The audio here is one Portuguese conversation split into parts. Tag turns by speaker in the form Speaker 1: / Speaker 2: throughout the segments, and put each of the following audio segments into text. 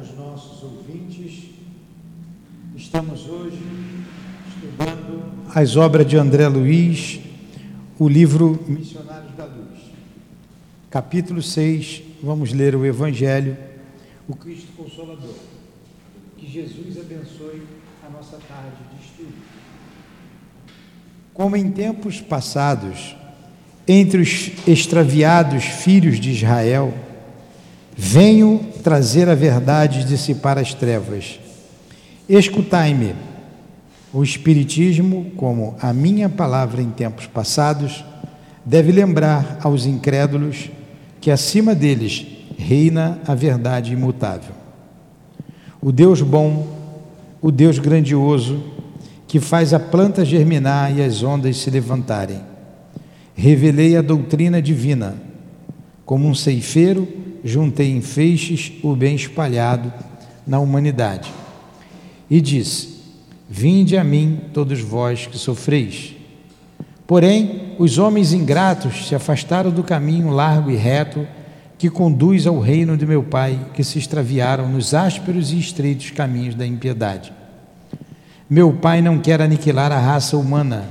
Speaker 1: Os nossos ouvintes, estamos hoje estudando as obras de André Luiz, o livro Missionários da Luz. Capítulo 6, vamos ler o Evangelho, o Cristo Consolador. Que Jesus abençoe a nossa tarde de estudo. Como em tempos passados, entre os extraviados filhos de Israel, Venho trazer a verdade e dissipar as trevas. Escutai-me. O Espiritismo, como a minha palavra em tempos passados, deve lembrar aos incrédulos que acima deles reina a verdade imutável. O Deus bom, o Deus grandioso, que faz a planta germinar e as ondas se levantarem. Revelei a doutrina divina, como um ceifeiro juntei em feixes o bem espalhado na humanidade. E disse: Vinde a mim, todos vós que sofreis. Porém, os homens ingratos se afastaram do caminho largo e reto que conduz ao reino de meu Pai, que se extraviaram nos ásperos e estreitos caminhos da impiedade. Meu Pai não quer aniquilar a raça humana,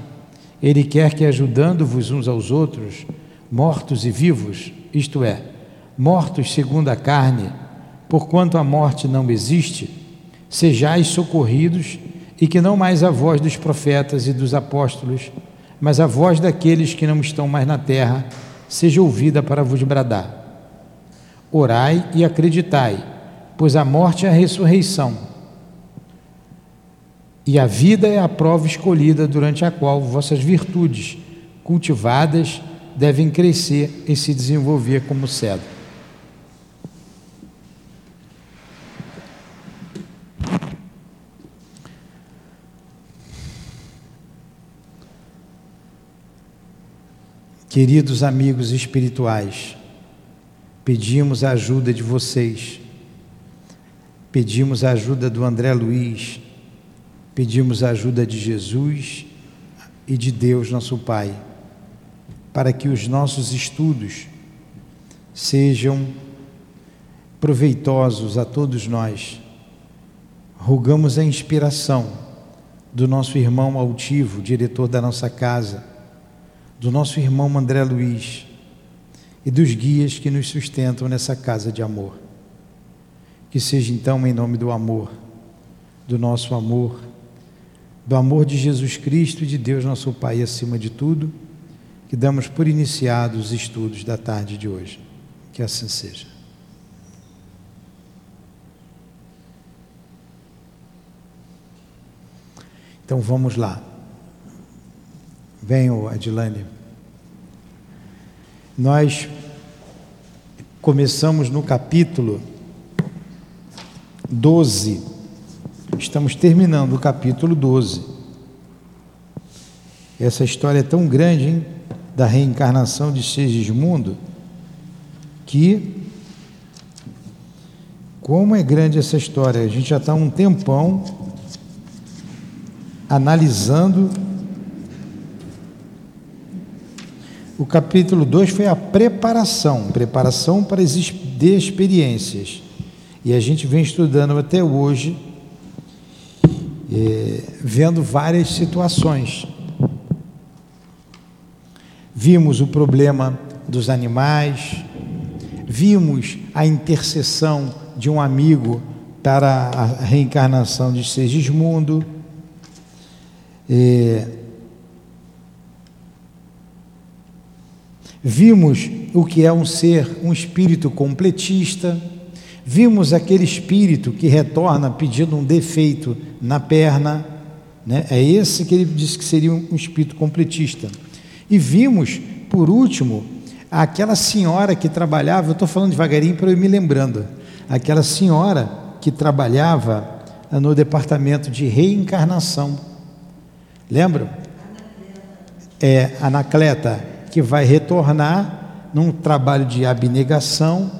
Speaker 1: ele quer que, ajudando-vos uns aos outros, mortos e vivos, isto é, mortos segundo a carne, porquanto a morte não existe, sejais socorridos e que não mais a voz dos profetas e dos apóstolos, mas a voz daqueles que não estão mais na terra, seja ouvida para vos bradar. Orai e acreditai, pois a morte é a ressurreição. E a vida é a prova escolhida durante a qual vossas virtudes, cultivadas, devem crescer e se desenvolver como cedro. Queridos amigos espirituais, pedimos a ajuda de vocês, pedimos a ajuda do André Luiz, pedimos a ajuda de Jesus e de Deus, nosso Pai, para que os nossos estudos sejam proveitosos a todos nós. Rogamos a inspiração do nosso irmão altivo, diretor da nossa casa do nosso irmão André Luiz e dos guias que nos sustentam nessa casa de amor. Que seja então em nome do amor, do nosso amor, do amor de Jesus Cristo e de Deus nosso Pai acima de tudo, que damos por iniciados os estudos da tarde de hoje. Que assim seja. Então vamos lá. Venham, Adilane. Nós começamos no capítulo 12. Estamos terminando o capítulo 12. Essa história é tão grande, hein? Da reencarnação de Segismundo, que como é grande essa história. A gente já está um tempão analisando O capítulo 2 foi a preparação, preparação para de experiências. E a gente vem estudando até hoje, é, vendo várias situações. Vimos o problema dos animais, vimos a intercessão de um amigo para a reencarnação de Segismundo. É, Vimos o que é um ser, um espírito completista. Vimos aquele espírito que retorna pedindo um defeito na perna. Né? É esse que ele disse que seria um espírito completista. E vimos, por último, aquela senhora que trabalhava, eu estou falando devagarinho para eu me lembrando, aquela senhora que trabalhava no departamento de reencarnação. Lembram? É, Anacleta que vai retornar num trabalho de abnegação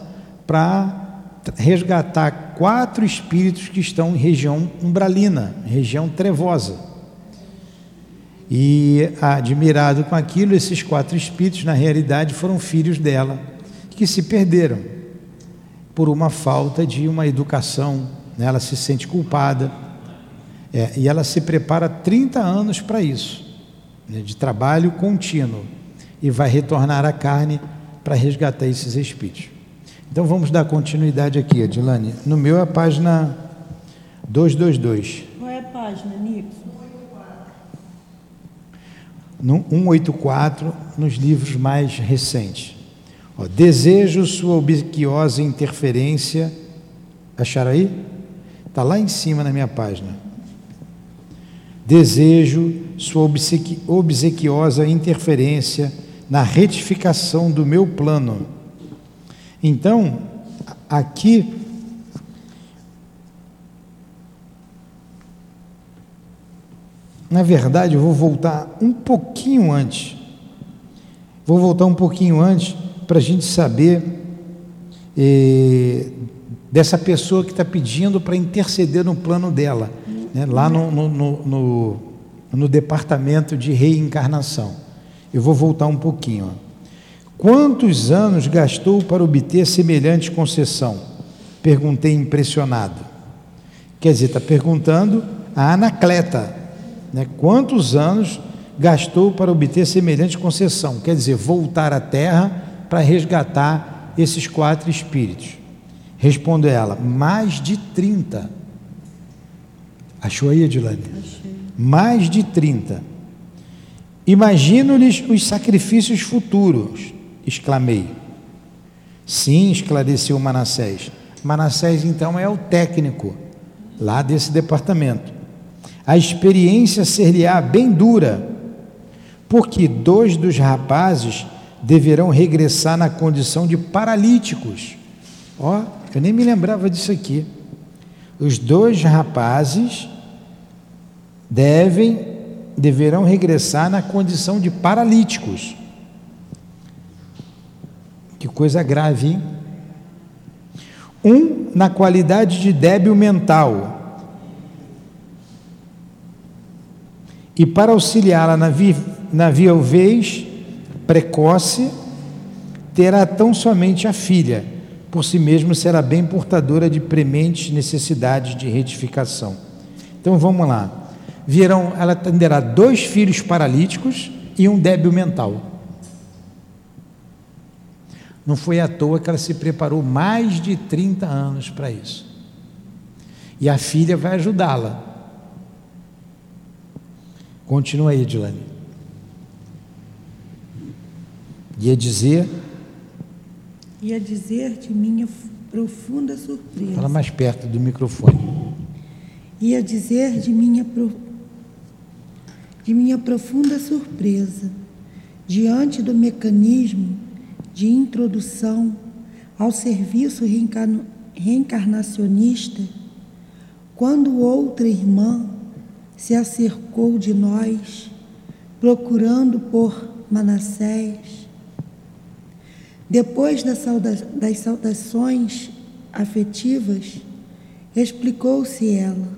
Speaker 1: para resgatar quatro espíritos que estão em região umbralina, região trevosa. E admirado com aquilo, esses quatro espíritos, na realidade, foram filhos dela, que se perderam. por uma falta de uma educação, né? ela se sente culpada. É, e ela se prepara 30 anos para isso, né? de trabalho contínuo, e vai retornar à carne para resgatar esses espíritos. Então vamos dar continuidade aqui, Adilane. No meu é a página 222.
Speaker 2: Qual é a página, Nixon?
Speaker 1: No 184, nos livros mais recentes. Ó, desejo sua obsequiosa interferência. Acharam aí? Está lá em cima na minha página. Desejo sua obsequi, obsequiosa interferência na retificação do meu plano. Então, aqui Na verdade, eu vou voltar um pouquinho antes. Vou voltar um pouquinho antes para a gente saber eh, dessa pessoa que está pedindo para interceder no plano dela, né, lá no, no, no, no, departamento de reencarnação. Eu vou voltar um pouquinho. Ó. Quantos anos gastou para obter semelhante concessão? Perguntei impressionado. Quer dizer, está perguntando a Anacleta, né? quantos anos gastou para obter semelhante concessão? Quer dizer, voltar à terra para resgatar esses quatro espíritos. Responde ela, mais de 30. Achou aí, Edilane? Achei. Mais de 30. Imagino-lhes os sacrifícios futuros exclamei. Sim, esclareceu Manassés. Manassés, então, é o técnico lá desse departamento. A experiência ser-lhe-á bem dura, porque dois dos rapazes deverão regressar na condição de paralíticos. Ó, eu nem me lembrava disso aqui. Os dois rapazes devem deverão regressar na condição de paralíticos. Que coisa grave, hein? Um, na qualidade de débil mental. E para auxiliá-la na, vi, na viuvez precoce, terá tão somente a filha, por si mesmo será bem portadora de prementes necessidades de retificação. Então vamos lá. Virão, ela atenderá dois filhos paralíticos e um débil mental. Não foi à toa que ela se preparou mais de 30 anos para isso. E a filha vai ajudá-la. Continua aí, Edilane. Ia dizer.
Speaker 2: Ia dizer de minha profunda surpresa.
Speaker 1: Fala mais perto do microfone.
Speaker 2: Ia dizer de minha, pro... de minha profunda surpresa, diante do mecanismo de introdução ao serviço reencarnacionista, quando outra irmã se acercou de nós, procurando por Manassés. Depois das saudações afetivas, explicou-se ela,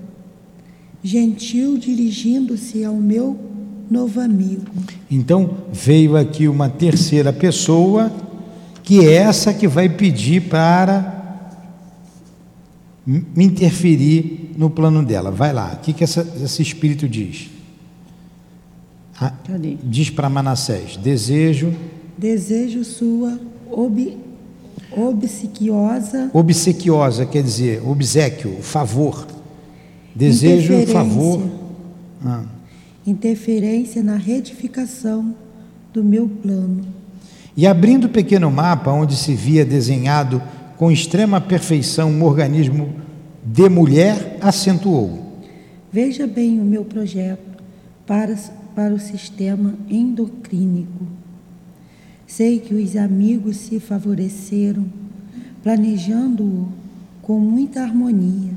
Speaker 2: gentil dirigindo-se ao meu novo amigo.
Speaker 1: Então veio aqui uma terceira pessoa que é essa que vai pedir para me interferir no plano dela. Vai lá, o que, que essa, esse espírito diz? Ah, diz para Manassés: desejo.
Speaker 2: Desejo sua ob, obsequiosa.
Speaker 1: Obsequiosa quer dizer obsequio, favor. Desejo favor.
Speaker 2: Ah. Interferência na retificação do meu plano
Speaker 1: e abrindo o pequeno mapa onde se via desenhado com extrema perfeição um organismo de mulher, acentuou:
Speaker 2: Veja bem o meu projeto para, para o sistema endocrínico. Sei que os amigos se favoreceram, planejando-o com muita harmonia,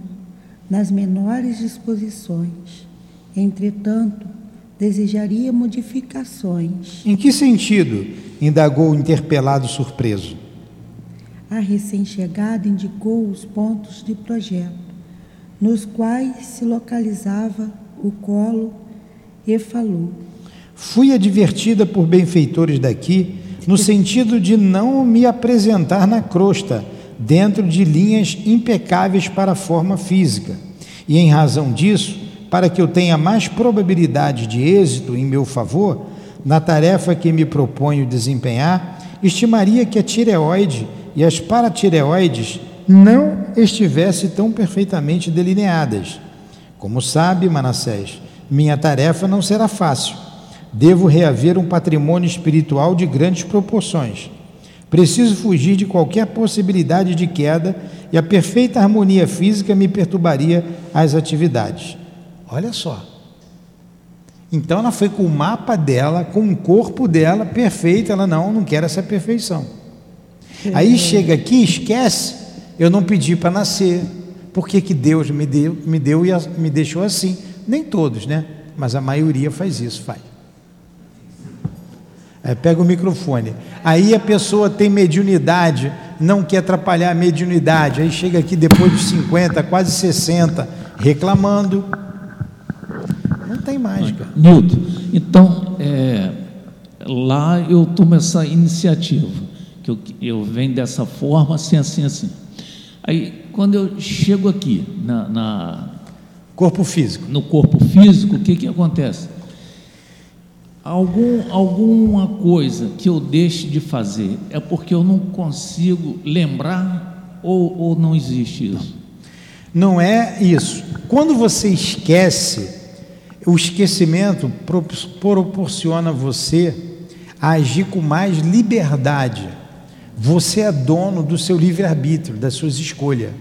Speaker 2: nas menores disposições. Entretanto, desejaria modificações.
Speaker 1: Em que sentido? indagou o interpelado surpreso.
Speaker 2: A recém-chegada indicou os pontos de projeto, nos quais se localizava o colo e falou.
Speaker 1: Fui advertida por benfeitores daqui, no sentido de não me apresentar na crosta, dentro de linhas impecáveis para a forma física. E em razão disso, para que eu tenha mais probabilidade de êxito em meu favor na tarefa que me proponho desempenhar, estimaria que a tireoide e as paratireoides não estivessem tão perfeitamente delineadas. Como sabe, Manassés, minha tarefa não será fácil. Devo reaver um patrimônio espiritual de grandes proporções. Preciso fugir de qualquer possibilidade de queda e a perfeita harmonia física me perturbaria as atividades. Olha só. Então ela foi com o mapa dela, com o corpo dela perfeito. Ela não, não quer essa perfeição. Aí chega aqui, esquece. Eu não pedi para nascer. Por que, que Deus me deu, me deu e me deixou assim? Nem todos, né? Mas a maioria faz isso, faz. É, pega o microfone. Aí a pessoa tem mediunidade, não quer atrapalhar a mediunidade. Aí chega aqui depois dos 50, quase 60, reclamando. Tem mágica.
Speaker 3: Nilton, então, é, lá eu tomo essa iniciativa, que eu, eu venho dessa forma, assim, assim, assim. Aí, quando eu chego aqui na, na
Speaker 1: corpo físico,
Speaker 3: no corpo físico, o que que acontece? Algum, alguma coisa que eu deixe de fazer é porque eu não consigo lembrar ou, ou não existe isso?
Speaker 1: Não é isso. Quando você esquece, o esquecimento proporciona você a agir com mais liberdade. Você é dono do seu livre-arbítrio, das suas escolhas.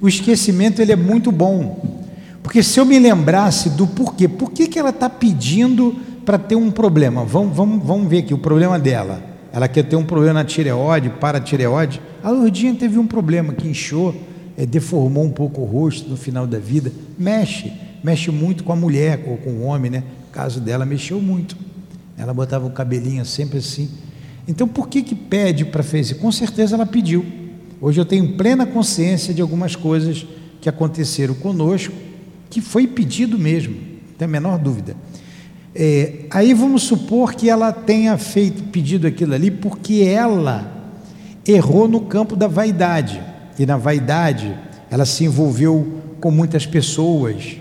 Speaker 1: O esquecimento ele é muito bom, porque se eu me lembrasse do porquê, por que, que ela está pedindo para ter um problema. Vamos, vamos, vamos ver aqui o problema dela. Ela quer ter um problema na tireoide, para a tireoide. A Lourdinha teve um problema que inchou, é, deformou um pouco o rosto no final da vida. Mexe, mexe muito com a mulher ou com o homem, né? O caso dela mexeu muito. Ela botava o cabelinho sempre assim. Então, por que que pede para fazer? Com certeza ela pediu. Hoje eu tenho plena consciência de algumas coisas que aconteceram conosco, que foi pedido mesmo, não tem a menor dúvida. É, aí vamos supor que ela tenha feito pedido aquilo ali porque ela errou no campo da vaidade. E na vaidade ela se envolveu com muitas pessoas,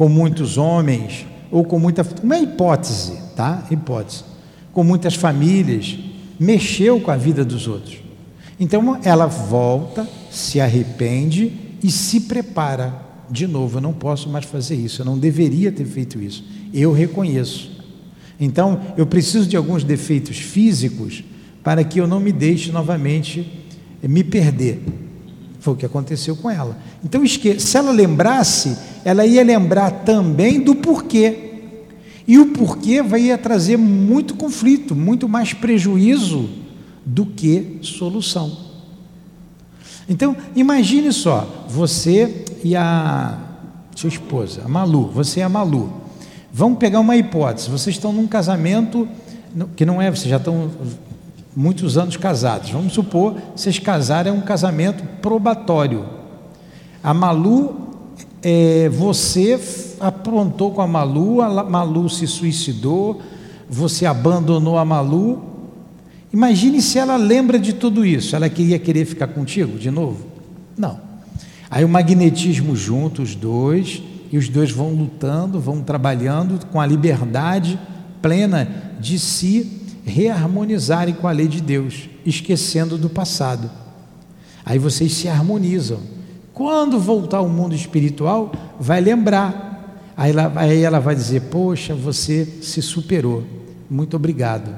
Speaker 1: com muitos homens, ou com muita. Uma hipótese, tá? Hipótese. Com muitas famílias, mexeu com a vida dos outros. Então ela volta, se arrepende e se prepara. De novo, eu não posso mais fazer isso, eu não deveria ter feito isso eu reconheço. Então, eu preciso de alguns defeitos físicos para que eu não me deixe novamente me perder. Foi o que aconteceu com ela. Então, se ela lembrasse, ela ia lembrar também do porquê. E o porquê vai trazer muito conflito, muito mais prejuízo do que solução. Então, imagine só, você e a sua esposa, a Malu, você e a Malu. Vamos pegar uma hipótese: vocês estão num casamento que não é, vocês já estão muitos anos casados. Vamos supor, vocês casarem é um casamento probatório. A Malu, é, você aprontou com a Malu, a Malu se suicidou, você abandonou a Malu. Imagine se ela lembra de tudo isso. Ela queria querer ficar contigo de novo? Não. Aí o magnetismo junto, os dois, e os dois vão lutando, vão trabalhando com a liberdade plena de se reharmonizarem com a lei de Deus, esquecendo do passado. Aí vocês se harmonizam. Quando voltar ao mundo espiritual, vai lembrar. Aí ela, aí ela vai dizer: Poxa, você se superou. Muito obrigado.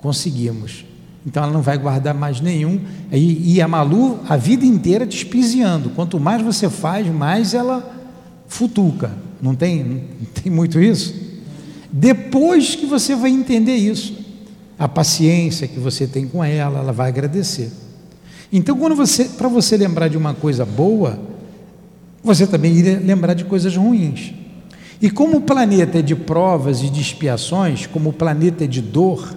Speaker 1: Conseguimos. Então ela não vai guardar mais nenhum. E, e a Malu, a vida inteira te espiziando. Quanto mais você faz, mais ela futuca. Não tem, não tem muito isso? Depois que você vai entender isso, a paciência que você tem com ela, ela vai agradecer. Então, quando você, para você lembrar de uma coisa boa, você também iria lembrar de coisas ruins. E como o planeta é de provas e de expiações, como o planeta é de dor,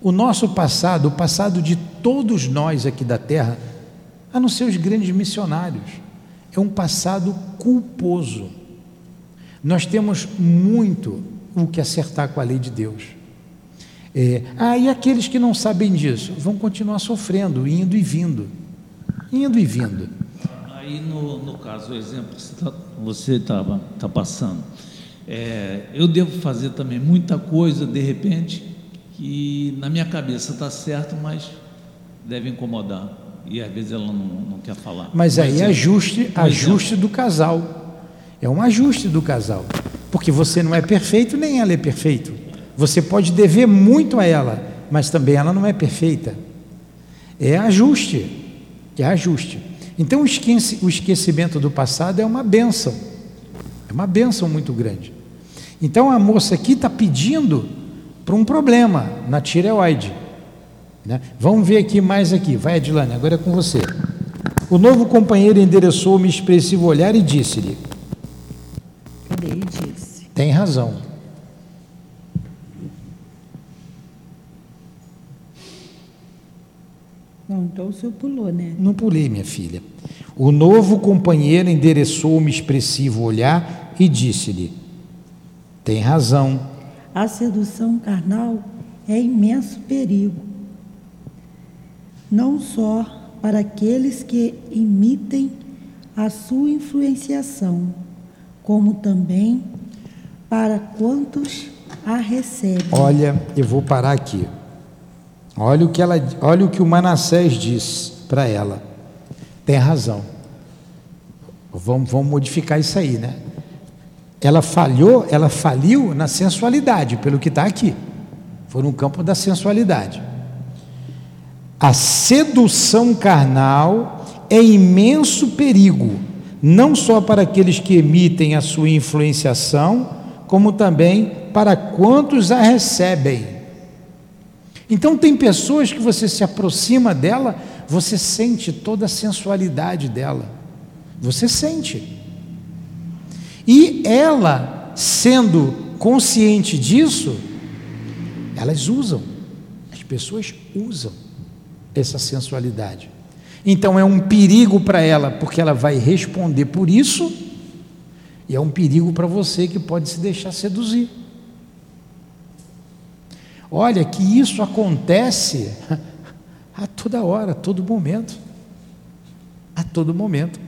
Speaker 1: o nosso passado, o passado de todos nós aqui da Terra, a não ser os grandes missionários, é um passado culposo. Nós temos muito o que acertar com a lei de Deus. É, ah, e aqueles que não sabem disso vão continuar sofrendo, indo e vindo. indo e vindo.
Speaker 3: Aí, no, no caso, o exemplo que você estava tá, tá passando, é, eu devo fazer também muita coisa, de repente, que na minha cabeça está certo, mas deve incomodar. E às vezes ela não, não quer falar.
Speaker 1: Mas aí é ajuste, ajuste do casal. É um ajuste do casal. Porque você não é perfeito, nem ela é perfeito. Você pode dever muito a ela, mas também ela não é perfeita. É ajuste. É ajuste. Então o esquecimento do passado é uma benção. É uma benção muito grande. Então a moça aqui está pedindo para um problema na tireoide. Né? Vamos ver aqui mais aqui. Vai, Adilane, agora é com você. O novo companheiro endereçou-me expressivo olhar e disse-lhe:
Speaker 2: Cadê? Disse.
Speaker 1: Tem razão.
Speaker 2: Não, então o senhor pulou, né?
Speaker 1: Não pulei, minha filha. O novo companheiro endereçou-me expressivo olhar e disse-lhe: Tem razão.
Speaker 2: A sedução carnal é imenso perigo, não só para aqueles que imitem a sua influenciação, como também para quantos a recebem.
Speaker 1: Olha, eu vou parar aqui. Olha o que ela, olha o que o Manassés diz para ela. Tem razão. Vamos, vamos modificar isso aí, né? Ela falhou, ela faliu na sensualidade, pelo que está aqui. Foi no campo da sensualidade. A sedução carnal é imenso perigo, não só para aqueles que emitem a sua influenciação, como também para quantos a recebem. Então, tem pessoas que você se aproxima dela, você sente toda a sensualidade dela. Você sente. E ela, sendo consciente disso, elas usam. As pessoas usam essa sensualidade. Então é um perigo para ela, porque ela vai responder por isso, e é um perigo para você que pode se deixar seduzir. Olha que isso acontece a toda hora, a todo momento. A todo momento.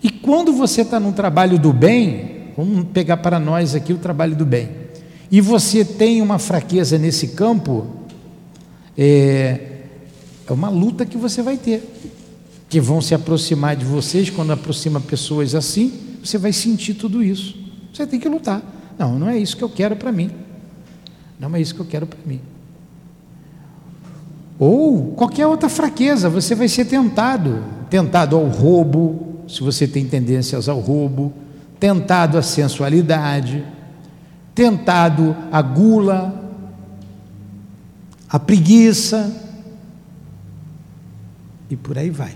Speaker 1: E quando você está num trabalho do bem, vamos pegar para nós aqui o trabalho do bem, e você tem uma fraqueza nesse campo, é, é uma luta que você vai ter. Que vão se aproximar de vocês, quando aproxima pessoas assim, você vai sentir tudo isso. Você tem que lutar. Não, não é isso que eu quero para mim. Não é isso que eu quero para mim. Ou qualquer outra fraqueza, você vai ser tentado, tentado ao roubo, se você tem tendências ao roubo, tentado à sensualidade, tentado à gula, à preguiça, e por aí vai.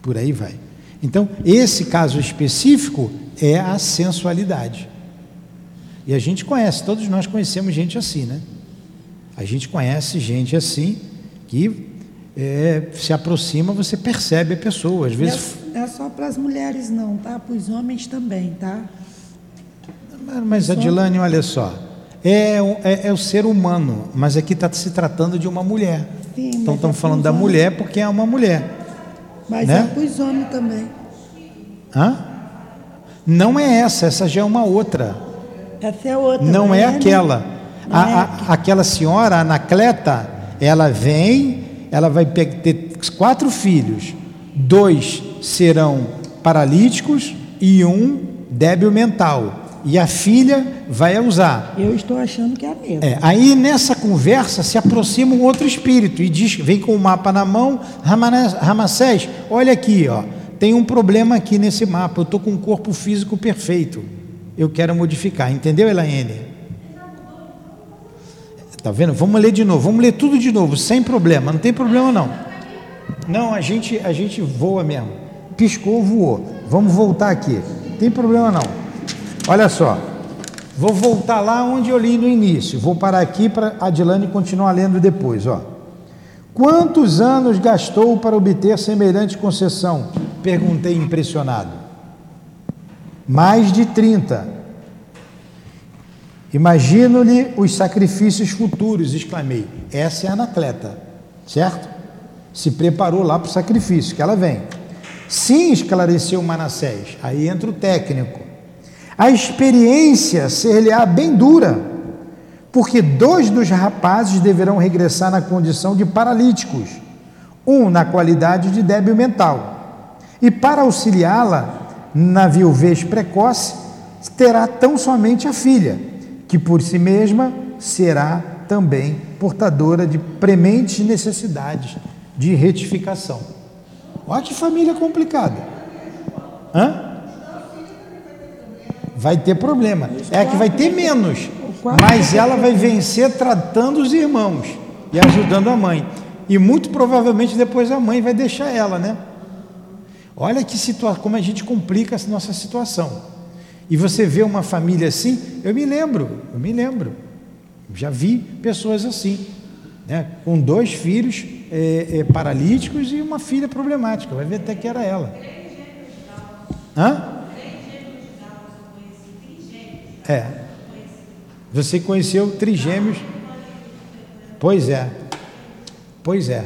Speaker 1: Por aí vai. Então, esse caso específico é a sensualidade. E a gente conhece, todos nós conhecemos gente assim, né? A gente conhece gente assim que é, se aproxima, você percebe a pessoa. Às vezes.
Speaker 2: Não é, só para as mulheres, não, tá? Para os homens também, tá?
Speaker 1: Mas, Adilane, olha só. É, é, é, o ser humano, mas aqui está se tratando de uma mulher. Sim, então estamos é falando da homens. mulher porque é uma mulher.
Speaker 2: Mas
Speaker 1: né?
Speaker 2: é para os homens também.
Speaker 1: Hã? Não é essa, essa já é uma outra.
Speaker 2: Essa é outra.
Speaker 1: Não é, é aquela. Não a, é a, aquela senhora, a Anacleta, ela vem, ela vai ter quatro filhos. Dois serão paralíticos e um débil mental. E a filha vai usar.
Speaker 2: Eu estou achando que é a mesma.
Speaker 1: É, aí nessa conversa se aproxima um outro espírito e diz, vem com o mapa na mão, Ramassés, olha aqui, ó, tem um problema aqui nesse mapa. Eu estou com um corpo físico perfeito eu quero modificar. Entendeu, Elaine? Está vendo? Vamos ler de novo. Vamos ler tudo de novo, sem problema. Não tem problema não. Não, a gente, a gente voa mesmo. Piscou, voou. Vamos voltar aqui. Não tem problema não. Olha só. Vou voltar lá onde eu li no início. Vou parar aqui para a Adilane continuar lendo depois. Ó. Quantos anos gastou para obter semelhante concessão? Perguntei impressionado. Mais de 30. Imagino-lhe os sacrifícios futuros, exclamei. Essa é a Anacleta, certo? Se preparou lá para o sacrifício, que ela vem. Sim, esclareceu Manassés. Aí entra o técnico. A experiência ser-lhe-á bem dura, porque dois dos rapazes deverão regressar na condição de paralíticos, um na qualidade de débil mental. E para auxiliá-la na viuvez precoce, terá tão somente a filha, que por si mesma será também portadora de prementes necessidades de retificação. Olha que família complicada. Hã? Vai ter problema. É que vai ter menos, mas ela vai vencer tratando os irmãos e ajudando a mãe. E muito provavelmente depois a mãe vai deixar ela, né? Olha que situação, como a gente complica a nossa situação. E você vê uma família assim, eu me lembro, eu me lembro, já vi pessoas assim, né, com dois filhos é, é, paralíticos e uma filha problemática, vai ver até que era ela. Hã? É. Você conheceu trigêmeos? Pois é. Pois é.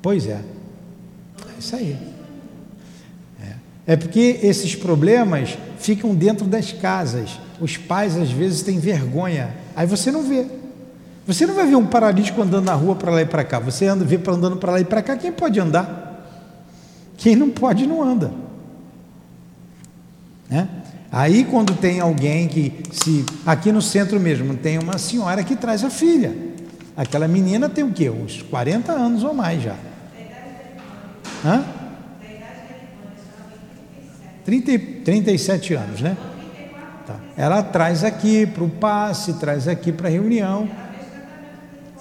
Speaker 1: Pois é. É isso aí. É porque esses problemas ficam dentro das casas. Os pais às vezes têm vergonha. Aí você não vê. Você não vai ver um paralítico andando na rua para lá e para cá. Você anda, vê andando para lá e para cá. Quem pode andar? Quem não pode, não anda. Né? Aí quando tem alguém que se aqui no centro mesmo tem uma senhora que traz a filha. Aquela menina tem o quê? Uns 40 anos ou mais já. Hã? 30, 37 anos, né? Tá. Ela traz aqui para o passe, traz aqui para a reunião.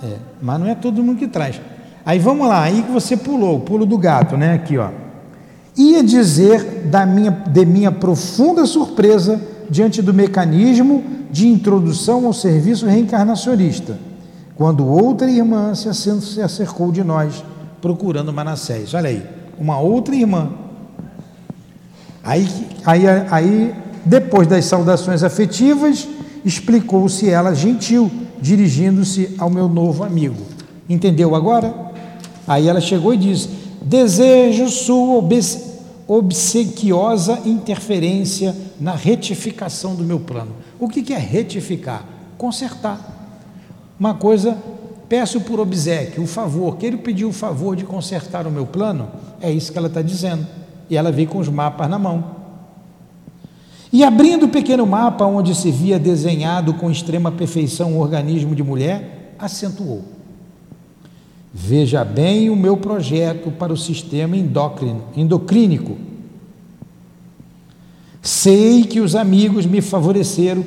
Speaker 1: É, mas não é todo mundo que traz. Aí vamos lá, aí que você pulou, o pulo do gato, né? Aqui, ó. Ia dizer da minha, de minha profunda surpresa diante do mecanismo de introdução ao serviço reencarnacionista, quando outra irmã se acercou de nós procurando Manassés. Olha aí, uma outra irmã Aí, aí, aí depois das saudações afetivas, explicou-se ela gentil, dirigindo-se ao meu novo amigo. Entendeu agora? Aí ela chegou e disse: Desejo sua obsequiosa interferência na retificação do meu plano. O que é retificar? Consertar. Uma coisa, peço por obsequio, o favor, que ele pediu o favor de consertar o meu plano, é isso que ela está dizendo. E ela veio com os mapas na mão. E abrindo o pequeno mapa onde se via desenhado com extrema perfeição o organismo de mulher, acentuou: Veja bem o meu projeto para o sistema endócrino, endocrínico. Sei que os amigos me favoreceram,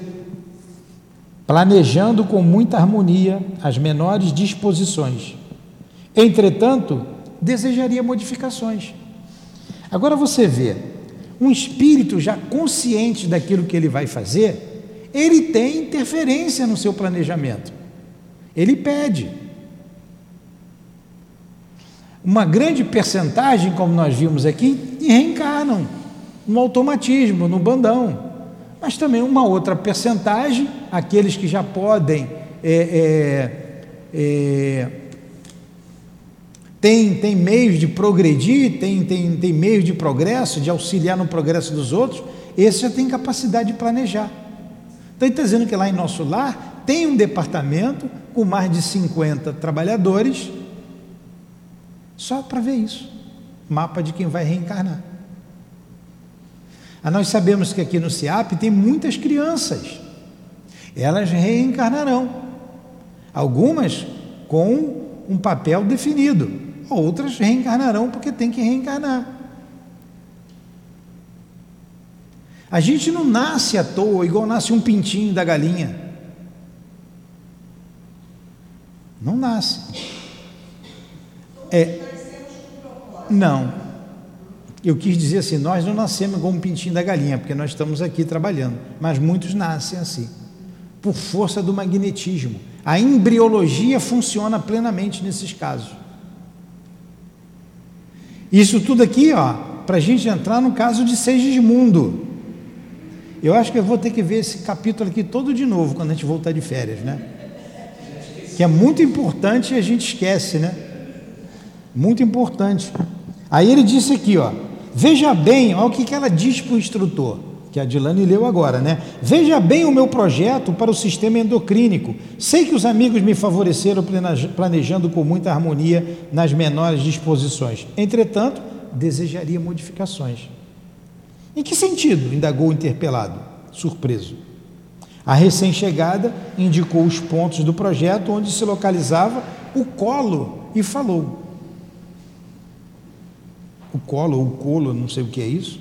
Speaker 1: planejando com muita harmonia as menores disposições. Entretanto, desejaria modificações. Agora você vê, um espírito já consciente daquilo que ele vai fazer, ele tem interferência no seu planejamento. Ele pede. Uma grande percentagem, como nós vimos aqui, reencarnam no automatismo, no bandão. Mas também uma outra percentagem, aqueles que já podem é, é, é, tem, tem meios de progredir, tem, tem, tem meios de progresso, de auxiliar no progresso dos outros, esse já tem capacidade de planejar. Então, ele está dizendo que lá em nosso lar tem um departamento com mais de 50 trabalhadores, só para ver isso mapa de quem vai reencarnar. Ah, nós sabemos que aqui no CIAP tem muitas crianças, elas reencarnarão, algumas com um papel definido outras reencarnarão porque tem que reencarnar. A gente não nasce à toa, igual nasce um pintinho da galinha. Não nasce. É, não. Eu quis dizer assim: nós não nascemos igual um pintinho da galinha, porque nós estamos aqui trabalhando, mas muitos nascem assim, por força do magnetismo. A embriologia funciona plenamente nesses casos. Isso tudo aqui, ó, para a gente entrar no caso de Segismundo. Eu acho que eu vou ter que ver esse capítulo aqui todo de novo quando a gente voltar de férias, né? Que é muito importante e a gente esquece, né? Muito importante. Aí ele disse aqui, ó, veja bem, olha o que, ela diz para o instrutor, que a Dilane leu agora, né? Veja bem o meu projeto para o sistema endocrínico. Sei que os amigos me favoreceram planejando com muita harmonia nas menores disposições. Entretanto, desejaria modificações. Em que sentido? indagou o interpelado, surpreso. A recém-chegada indicou os pontos do projeto onde se localizava o colo e falou: o colo ou o colo, não sei o que é isso.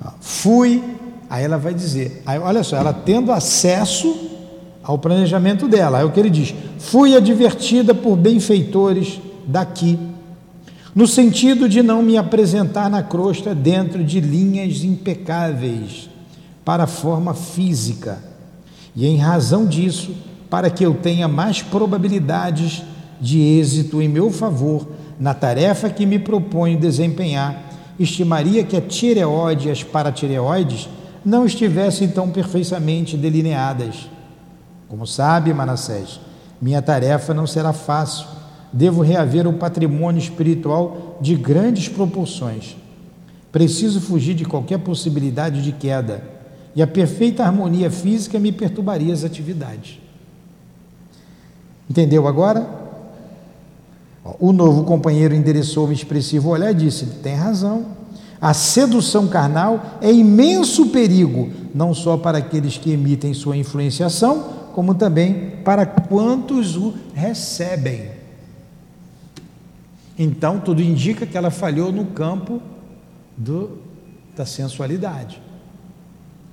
Speaker 1: Ah, fui, aí ela vai dizer, aí, olha só, ela tendo acesso ao planejamento dela, é o que ele diz: fui advertida por benfeitores daqui, no sentido de não me apresentar na crosta dentro de linhas impecáveis para a forma física, e em razão disso, para que eu tenha mais probabilidades de êxito em meu favor na tarefa que me proponho desempenhar, estimaria que a tireoide e as paratireoides não estivessem tão perfeitamente delineadas. Como sabe, Manassés, minha tarefa não será fácil. Devo reaver um patrimônio espiritual de grandes proporções. Preciso fugir de qualquer possibilidade de queda, e a perfeita harmonia física me perturbaria as atividades. Entendeu agora? O novo companheiro endereçou um expressivo olhar e disse: tem razão. A sedução carnal é imenso perigo, não só para aqueles que emitem sua influenciação, como também para quantos o recebem. Então, tudo indica que ela falhou no campo do, da sensualidade.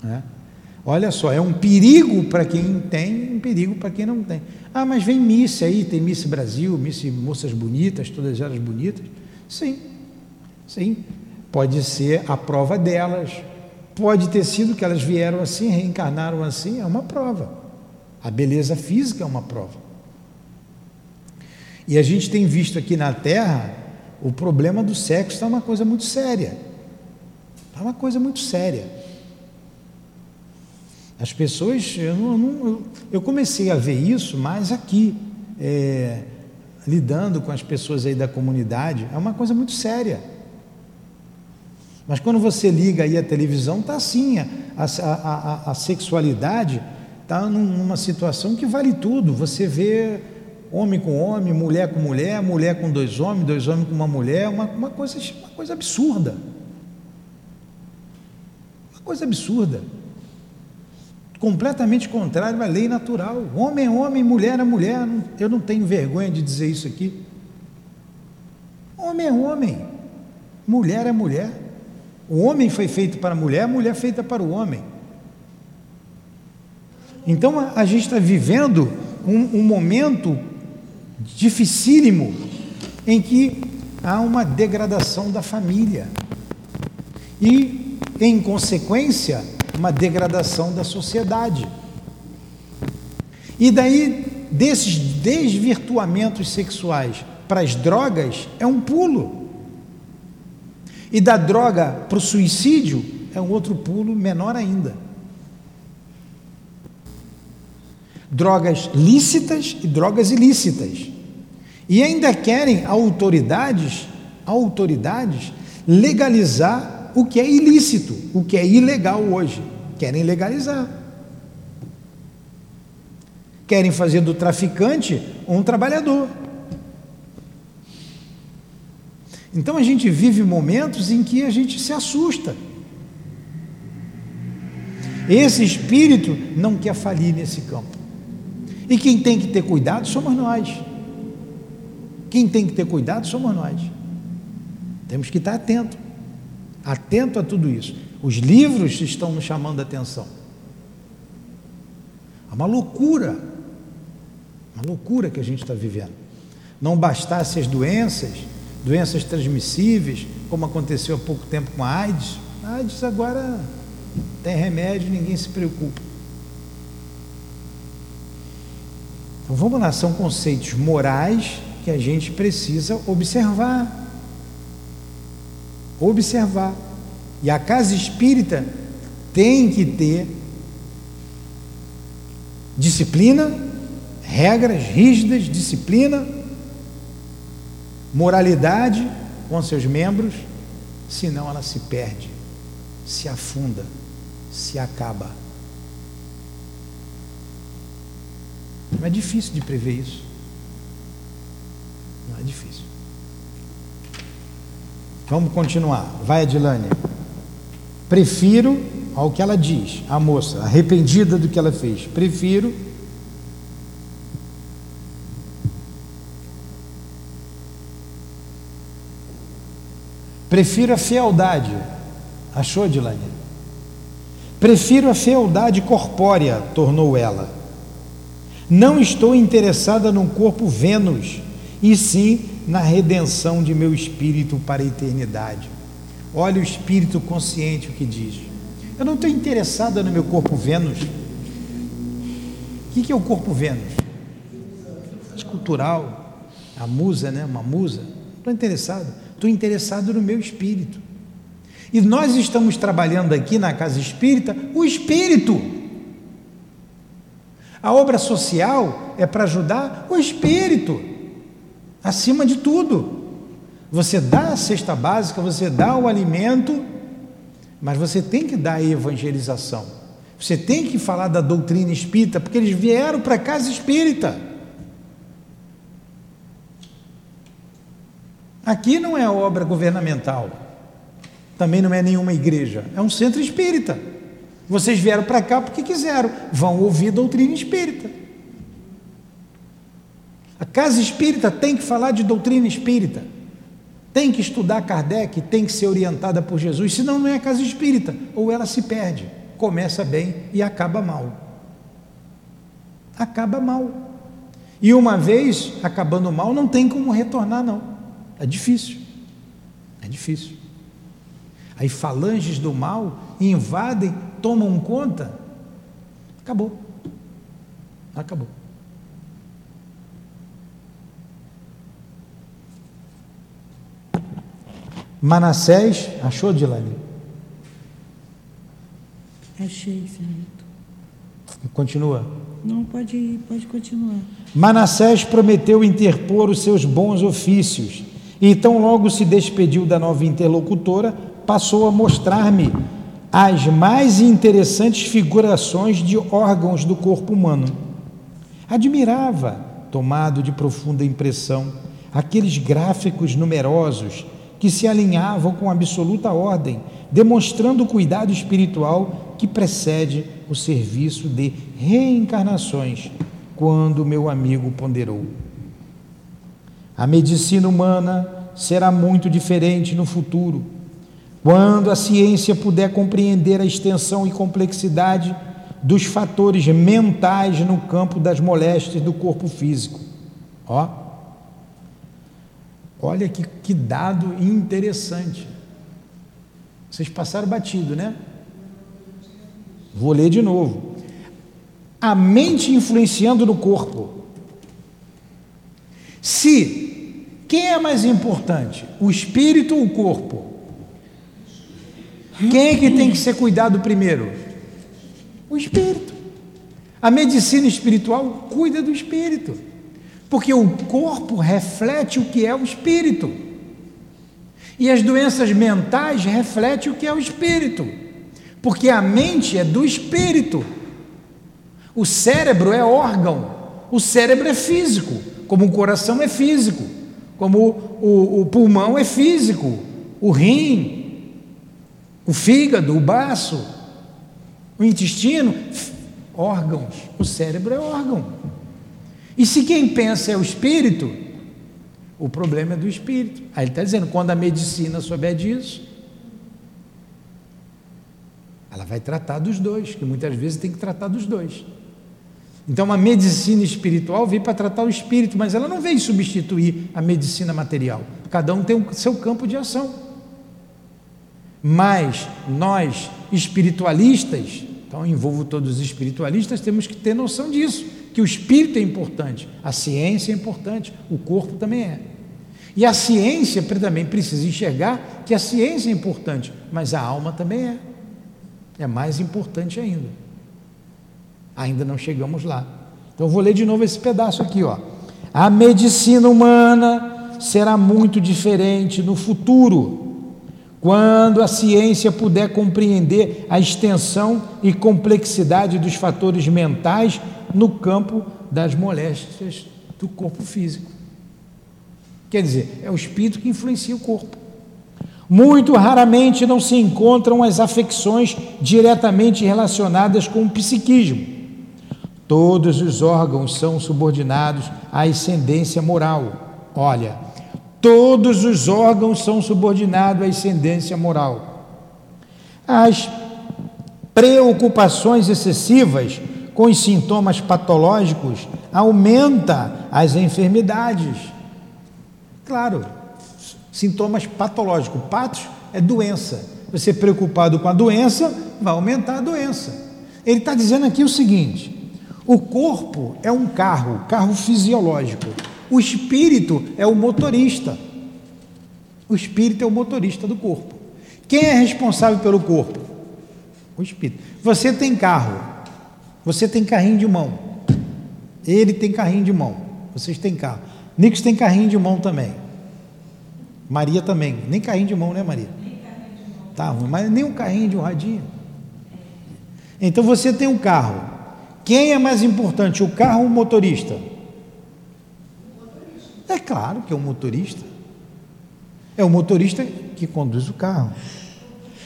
Speaker 1: Né? Olha só, é um perigo para quem tem, um perigo para quem não tem. Ah, mas vem Miss aí, tem Miss Brasil, Miss Moças Bonitas, todas elas bonitas. Sim, sim. Pode ser a prova delas. Pode ter sido que elas vieram assim, reencarnaram assim, é uma prova. A beleza física é uma prova. E a gente tem visto aqui na Terra o problema do sexo está uma coisa muito séria. Está uma coisa muito séria. As pessoas, eu, não, eu comecei a ver isso mais aqui, é, lidando com as pessoas aí da comunidade, é uma coisa muito séria. Mas quando você liga aí a televisão, está assim, a, a, a, a sexualidade está numa situação que vale tudo. Você vê homem com homem, mulher com mulher, mulher com dois homens, dois homens com uma mulher, uma, uma, coisa, uma coisa absurda. Uma coisa absurda completamente contrário à lei natural. Homem é homem, mulher é mulher. Eu não tenho vergonha de dizer isso aqui. Homem é homem, mulher é mulher. O homem foi feito para a mulher, a mulher feita para o homem. Então a, a gente está vivendo um, um momento dificílimo em que há uma degradação da família. E, em consequência, uma degradação da sociedade. E daí, desses desvirtuamentos sexuais para as drogas, é um pulo. E da droga para o suicídio, é um outro pulo menor ainda. Drogas lícitas e drogas ilícitas. E ainda querem autoridades, autoridades legalizar o que é ilícito, o que é ilegal hoje. Querem legalizar. Querem fazer do traficante um trabalhador. Então a gente vive momentos em que a gente se assusta. Esse espírito não quer falir nesse campo. E quem tem que ter cuidado somos nós. Quem tem que ter cuidado somos nós. Temos que estar atentos atento a tudo isso. Os livros estão nos chamando a atenção. É uma loucura, uma loucura que a gente está vivendo. Não bastasse as doenças, doenças transmissíveis, como aconteceu há pouco tempo com a AIDS, a AIDS agora tem remédio, ninguém se preocupa. Então vamos lá, são conceitos morais que a gente precisa observar observar. E a casa espírita tem que ter disciplina, regras rígidas, disciplina, moralidade com seus membros, senão ela se perde, se afunda, se acaba. Não é difícil de prever isso. Não é difícil. Vamos continuar. Vai, Adilane. Prefiro, ao que ela diz, a moça, arrependida do que ela fez, prefiro Prefiro a fealdade. Achou, Dilane? Prefiro a fealdade corpórea, tornou ela. Não estou interessada num corpo Vênus, e sim na redenção de meu espírito para a eternidade. Olha o espírito consciente o que diz. Eu não estou interessada no meu corpo Vênus. O que é o corpo Vênus? Escultural, a musa, né? Uma musa. Estou interessado estou interessado no meu espírito. E nós estamos trabalhando aqui na casa espírita o espírito. A obra social é para ajudar o espírito, acima de tudo. Você dá a cesta básica, você dá o alimento, mas você tem que dar a evangelização. Você tem que falar da doutrina espírita, porque eles vieram para a casa espírita. Aqui não é obra governamental, também não é nenhuma igreja, é um centro espírita. Vocês vieram para cá porque quiseram, vão ouvir doutrina espírita. A casa espírita tem que falar de doutrina espírita, tem que estudar Kardec, tem que ser orientada por Jesus, senão não é casa espírita, ou ela se perde, começa bem e acaba mal. Acaba mal. E uma vez acabando mal, não tem como retornar, não. É difícil. É difícil. Aí falanges do mal invadem, tomam conta. Acabou. Acabou. Manassés, achou, Dilane?
Speaker 2: Achei, Fernando.
Speaker 1: Continua.
Speaker 2: Não, pode, pode continuar.
Speaker 1: Manassés prometeu interpor os seus bons ofícios e então, logo se despediu da nova interlocutora, passou a mostrar-me as mais interessantes figurações de órgãos do corpo humano. Admirava, tomado de profunda impressão, aqueles gráficos numerosos que se alinhavam com absoluta ordem, demonstrando o cuidado espiritual que precede o serviço de reencarnações, quando meu amigo ponderou. A medicina humana será muito diferente no futuro, quando a ciência puder compreender a extensão e complexidade dos fatores mentais no campo das moléstias do corpo físico. Ó, olha que, que dado interessante. Vocês passaram batido, né? Vou ler de novo. A mente influenciando no corpo. Se quem é mais importante, o espírito ou o corpo? Quem é que tem que ser cuidado primeiro? O espírito. A medicina espiritual cuida do espírito, porque o corpo reflete o que é o espírito. E as doenças mentais refletem o que é o espírito, porque a mente é do espírito. O cérebro é órgão, o cérebro é físico, como o coração é físico como o, o pulmão é físico, o rim, o fígado, o baço, o intestino, órgãos. O cérebro é órgão. E se quem pensa é o espírito, o problema é do espírito. Aí ele está dizendo: quando a medicina souber disso, ela vai tratar dos dois, que muitas vezes tem que tratar dos dois. Então, a medicina espiritual veio para tratar o espírito, mas ela não veio substituir a medicina material. Cada um tem o seu campo de ação. Mas nós, espiritualistas, então envolvo todos os espiritualistas, temos que ter noção disso, que o espírito é importante, a ciência é importante, o corpo também é. E a ciência também precisa enxergar que a ciência é importante, mas a alma também é. É mais importante ainda. Ainda não chegamos lá. Então vou ler de novo esse pedaço aqui, ó. A medicina humana será muito diferente no futuro, quando a ciência puder compreender a extensão e complexidade dos fatores mentais no campo das moléstias do corpo físico. Quer dizer, é o espírito que influencia o corpo. Muito raramente não se encontram as afecções diretamente relacionadas com o psiquismo. Todos os órgãos são subordinados à ascendência moral. Olha, todos os órgãos são subordinados à ascendência moral. As preocupações excessivas com os sintomas patológicos aumenta as enfermidades. Claro, sintomas patológicos. Patos é doença. Você preocupado com a doença, vai aumentar a doença. Ele está dizendo aqui o seguinte: o corpo é um carro, carro fisiológico. O espírito é o motorista. O espírito é o motorista do corpo. Quem é responsável pelo corpo? O espírito. Você tem carro. Você tem carrinho de mão. Ele tem carrinho de mão. Vocês têm carro. Nicos tem carrinho de mão também. Maria também. Nem carrinho de mão, né, Maria? Nem carrinho de mão. Tá ruim, mas nem um carrinho de um radinho. Então você tem um carro. Quem é mais importante, o carro ou o motorista? O motorista. É claro que é o motorista. É o motorista que conduz o carro.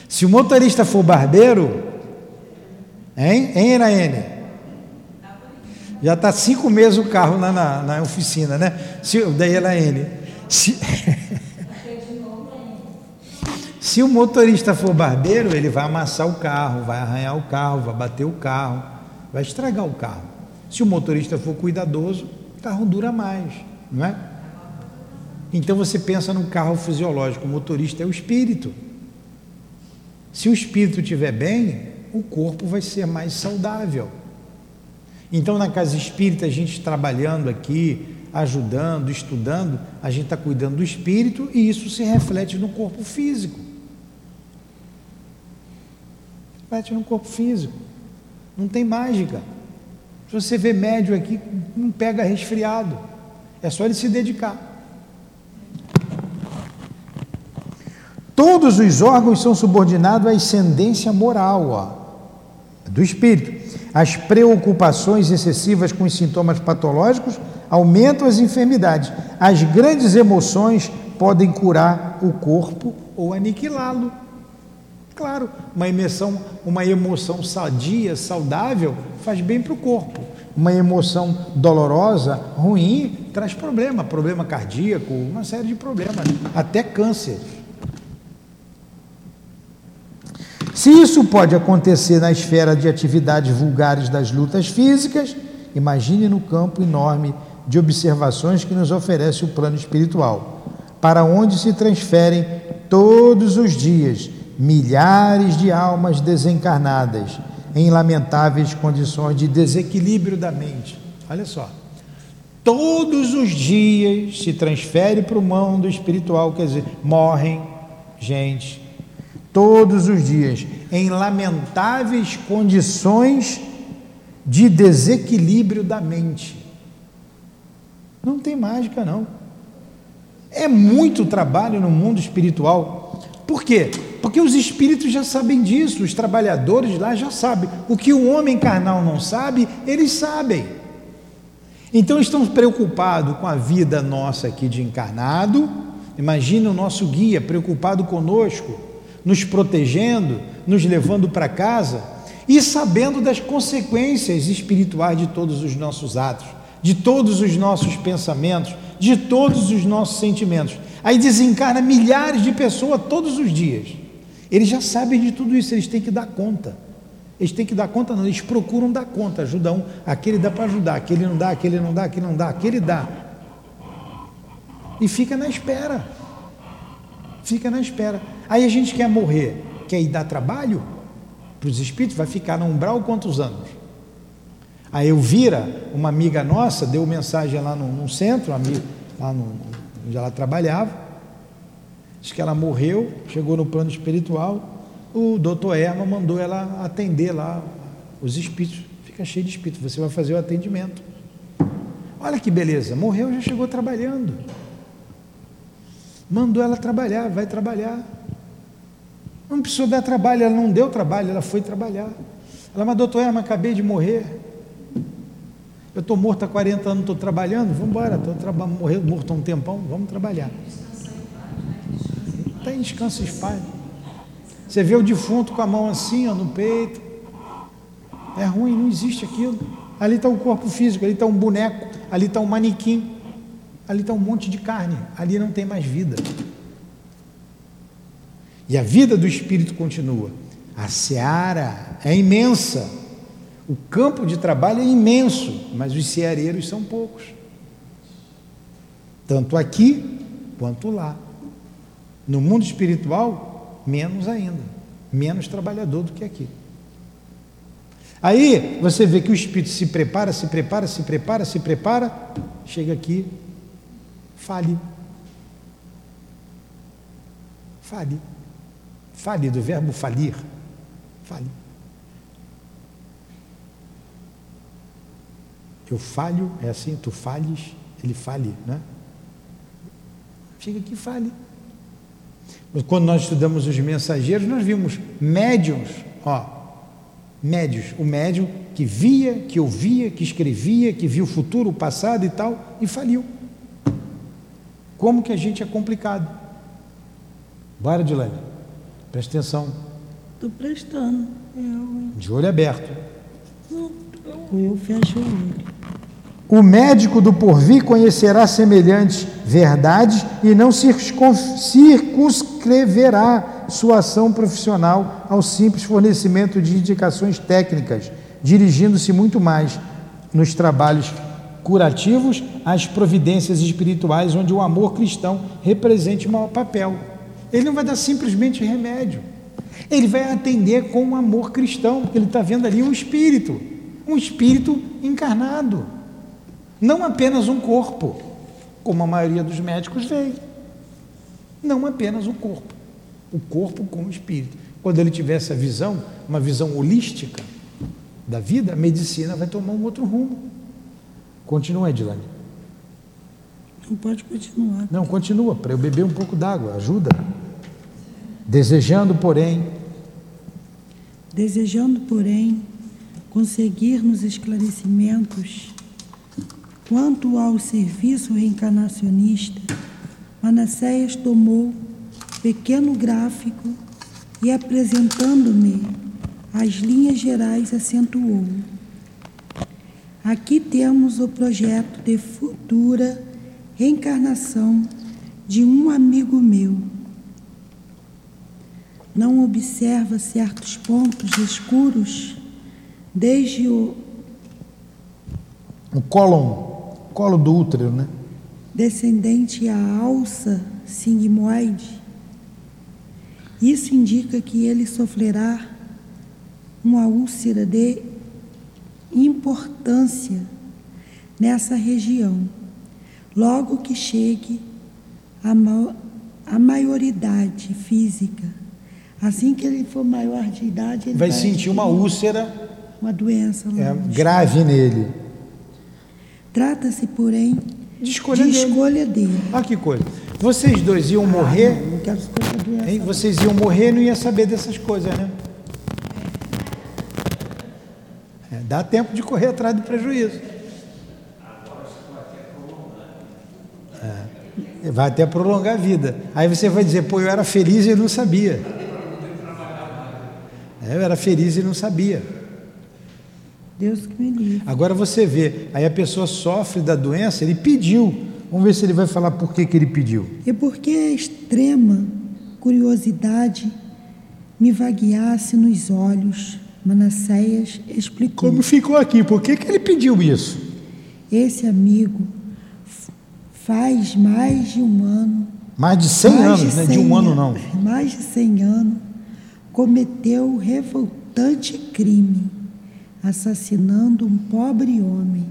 Speaker 1: Se o motorista for barbeiro, hein, hein Iraene? Já está cinco meses o carro na, na, na oficina, né? Se, da Iraene. Se... Se o motorista for barbeiro, ele vai amassar o carro, vai arranhar o carro, vai bater o carro, vai estragar o carro. Se o motorista for cuidadoso, o carro dura mais, não é? Então você pensa no carro fisiológico, o motorista é o espírito. Se o espírito estiver bem, o corpo vai ser mais saudável. Então, na casa espírita, a gente trabalhando aqui, ajudando, estudando, a gente está cuidando do espírito e isso se reflete no corpo físico. reflete no corpo físico. Não tem mágica. Se você vê médio aqui, não pega resfriado. É só ele se dedicar. Todos os órgãos são subordinados à ascendência moral ó, do espírito. As preocupações excessivas com os sintomas patológicos aumentam as enfermidades. As grandes emoções podem curar o corpo ou aniquilá-lo. Claro, uma emoção, uma emoção sadia, saudável, faz bem para o corpo. Uma emoção dolorosa, ruim, traz problema, problema cardíaco, uma série de problemas, até câncer. Se isso pode acontecer na esfera de atividades vulgares das lutas físicas, imagine no campo enorme de observações que nos oferece o plano espiritual, para onde se transferem todos os dias milhares de almas desencarnadas em lamentáveis condições de desequilíbrio da mente. Olha só. Todos os dias se transfere para o mundo espiritual, quer dizer, morrem gente. Todos os dias, em lamentáveis condições de desequilíbrio da mente. Não tem mágica, não. É muito trabalho no mundo espiritual. Por quê? Porque os espíritos já sabem disso, os trabalhadores lá já sabem. O que o homem carnal não sabe, eles sabem. Então estão preocupados com a vida nossa aqui de encarnado. Imagina o nosso guia preocupado conosco, nos protegendo, nos levando para casa e sabendo das consequências espirituais de todos os nossos atos, de todos os nossos pensamentos, de todos os nossos sentimentos. Aí desencarna milhares de pessoas todos os dias. Eles já sabem de tudo isso, eles têm que dar conta. Eles têm que dar conta, não, eles procuram dar conta, ajudam um, aquele dá para ajudar, aquele não dá, aquele não dá, aquele não dá, aquele dá. E fica na espera. Fica na espera. Aí a gente quer morrer, quer ir dar trabalho para os espíritos, vai ficar no umbral quantos anos? A Elvira, uma amiga nossa, deu mensagem lá no, no centro, lá no, onde ela trabalhava, Diz que ela morreu, chegou no plano espiritual, o doutor Erma mandou ela atender lá os espíritos. Fica cheio de espíritos, você vai fazer o atendimento. Olha que beleza, morreu, já chegou trabalhando. Mandou ela trabalhar, vai trabalhar. Não precisou dar trabalho, ela não deu trabalho, ela foi trabalhar. Ela, mas doutor, mas acabei de morrer. Eu estou morto há 40 anos, estou trabalhando, vamos embora, estou traba morto há um tempão, vamos trabalhar. Tem descanso em paz. Você vê o defunto com a mão assim, ó, no peito. É ruim, não existe aquilo. Ali está o corpo físico, ali está um boneco, ali está um manequim, ali está um monte de carne, ali não tem mais vida. E a vida do espírito continua. A seara é imensa. O campo de trabalho é imenso, mas os ceareiros são poucos. Tanto aqui quanto lá. No mundo espiritual, menos ainda. Menos trabalhador do que aqui. Aí você vê que o espírito se prepara, se prepara, se prepara, se prepara, chega aqui, fale. Fale. Fale do verbo falir. Fale. Eu falho, é assim, tu falhes, ele fale, né? Chega aqui, fale. Quando nós estudamos os mensageiros, nós vimos médiums, ó, médios, o médium que via, que ouvia, que escrevia, que viu o futuro, o passado e tal, e faliu. Como que a gente é complicado? Bora, Dilane, presta atenção.
Speaker 2: Estou prestando. Eu...
Speaker 1: De olho aberto.
Speaker 2: Não, eu fecho o olho.
Speaker 1: O médico do porvir conhecerá semelhantes verdades e não circunscreverá sua ação profissional ao simples fornecimento de indicações técnicas, dirigindo-se muito mais nos trabalhos curativos às providências espirituais, onde o amor cristão represente o maior papel. Ele não vai dar simplesmente remédio, ele vai atender com o amor cristão, porque ele está vendo ali um espírito, um espírito encarnado. Não apenas um corpo, como a maioria dos médicos vê. Não apenas o corpo. O corpo com o espírito. Quando ele tiver essa visão, uma visão holística da vida, a medicina vai tomar um outro rumo. Continua, Edilane.
Speaker 2: Não pode continuar.
Speaker 1: Não, continua, para eu beber um pouco d'água, ajuda. Desejando, porém.
Speaker 2: Desejando, porém, conseguir nos esclarecimentos Quanto ao serviço reencarnacionista, Manassés tomou pequeno gráfico e, apresentando-me as linhas gerais, acentuou. Aqui temos o projeto de futura reencarnação de um amigo meu. Não observa certos pontos escuros desde o,
Speaker 1: o cólon colo do útero, né?
Speaker 2: Descendente à alça sigmoide. Isso indica que ele sofrerá uma úlcera de importância nessa região, logo que chegue a, ma a maioridade física. Assim que ele for maior de idade, ele
Speaker 1: vai, vai sentir uma úlcera,
Speaker 2: uma doença
Speaker 1: é, grave nele.
Speaker 2: Trata-se, porém,
Speaker 1: de escolha,
Speaker 2: de
Speaker 1: dele.
Speaker 2: escolha dele.
Speaker 1: Olha que coisa. Vocês dois iam morrer.
Speaker 2: Ah, não quero escolha
Speaker 1: hein? Vocês iam morrer e não ia saber dessas coisas, né? É, dá tempo de correr atrás do prejuízo. Vai até prolongar a vida. Aí você vai dizer, pô, eu era feliz e não sabia. É, eu era feliz e não sabia.
Speaker 2: Deus que me livre.
Speaker 1: Agora você vê, aí a pessoa sofre da doença, ele pediu. Vamos ver se ele vai falar por que, que ele pediu.
Speaker 2: E porque a extrema curiosidade me vagueasse nos olhos, Manassés explicou.
Speaker 1: Como ficou aqui? Por que, que ele pediu isso?
Speaker 2: Esse amigo faz mais de um ano.
Speaker 1: Mais de 100 mais anos, de 100, né? De um ano não.
Speaker 2: Mais de 100 anos, cometeu revoltante crime assassinando um pobre homem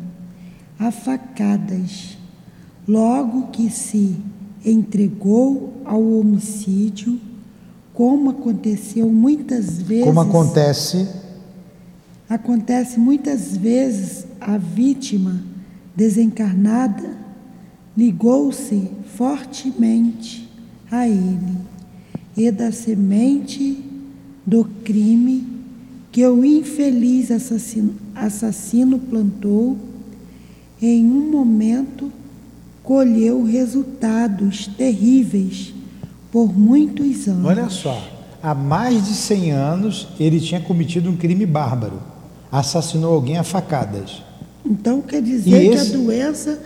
Speaker 2: a facadas, logo que se entregou ao homicídio, como aconteceu muitas vezes.
Speaker 1: Como acontece?
Speaker 2: Acontece muitas vezes a vítima desencarnada ligou-se fortemente a ele e da semente do crime que o infeliz assassino, assassino plantou, em um momento colheu resultados terríveis por muitos anos.
Speaker 1: Olha só, há mais de 100 anos ele tinha cometido um crime bárbaro, assassinou alguém a facadas.
Speaker 2: Então quer dizer esse... que a doença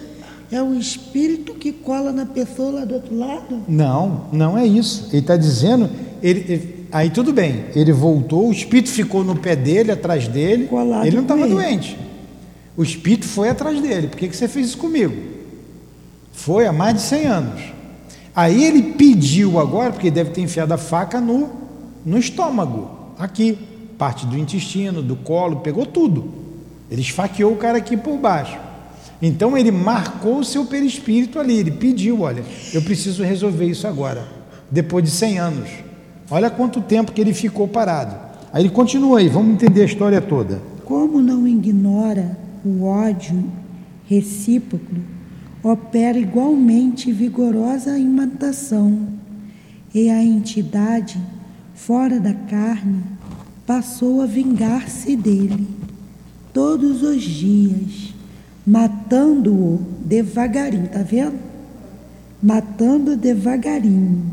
Speaker 2: é o espírito que cola na pessoa lá do outro lado?
Speaker 1: Não, não é isso. Ele está dizendo, ele, ele, aí tudo bem, ele voltou, o espírito ficou no pé dele, atrás dele, Colado ele não estava doente. O espírito foi atrás dele. Por que, que você fez isso comigo? Foi há mais de 100 anos. Aí ele pediu agora, porque deve ter enfiado a faca no, no estômago, aqui, parte do intestino, do colo, pegou tudo. Ele esfaqueou o cara aqui por baixo. Então ele marcou o seu perispírito ali, ele pediu, olha, eu preciso resolver isso agora, depois de 100 anos. Olha quanto tempo que ele ficou parado. Aí ele continua aí, vamos entender a história toda.
Speaker 2: Como não ignora o ódio recíproco, opera igualmente vigorosa imitação, e a entidade fora da carne passou a vingar-se dele todos os dias matando-o devagarinho, tá vendo? Matando devagarinho,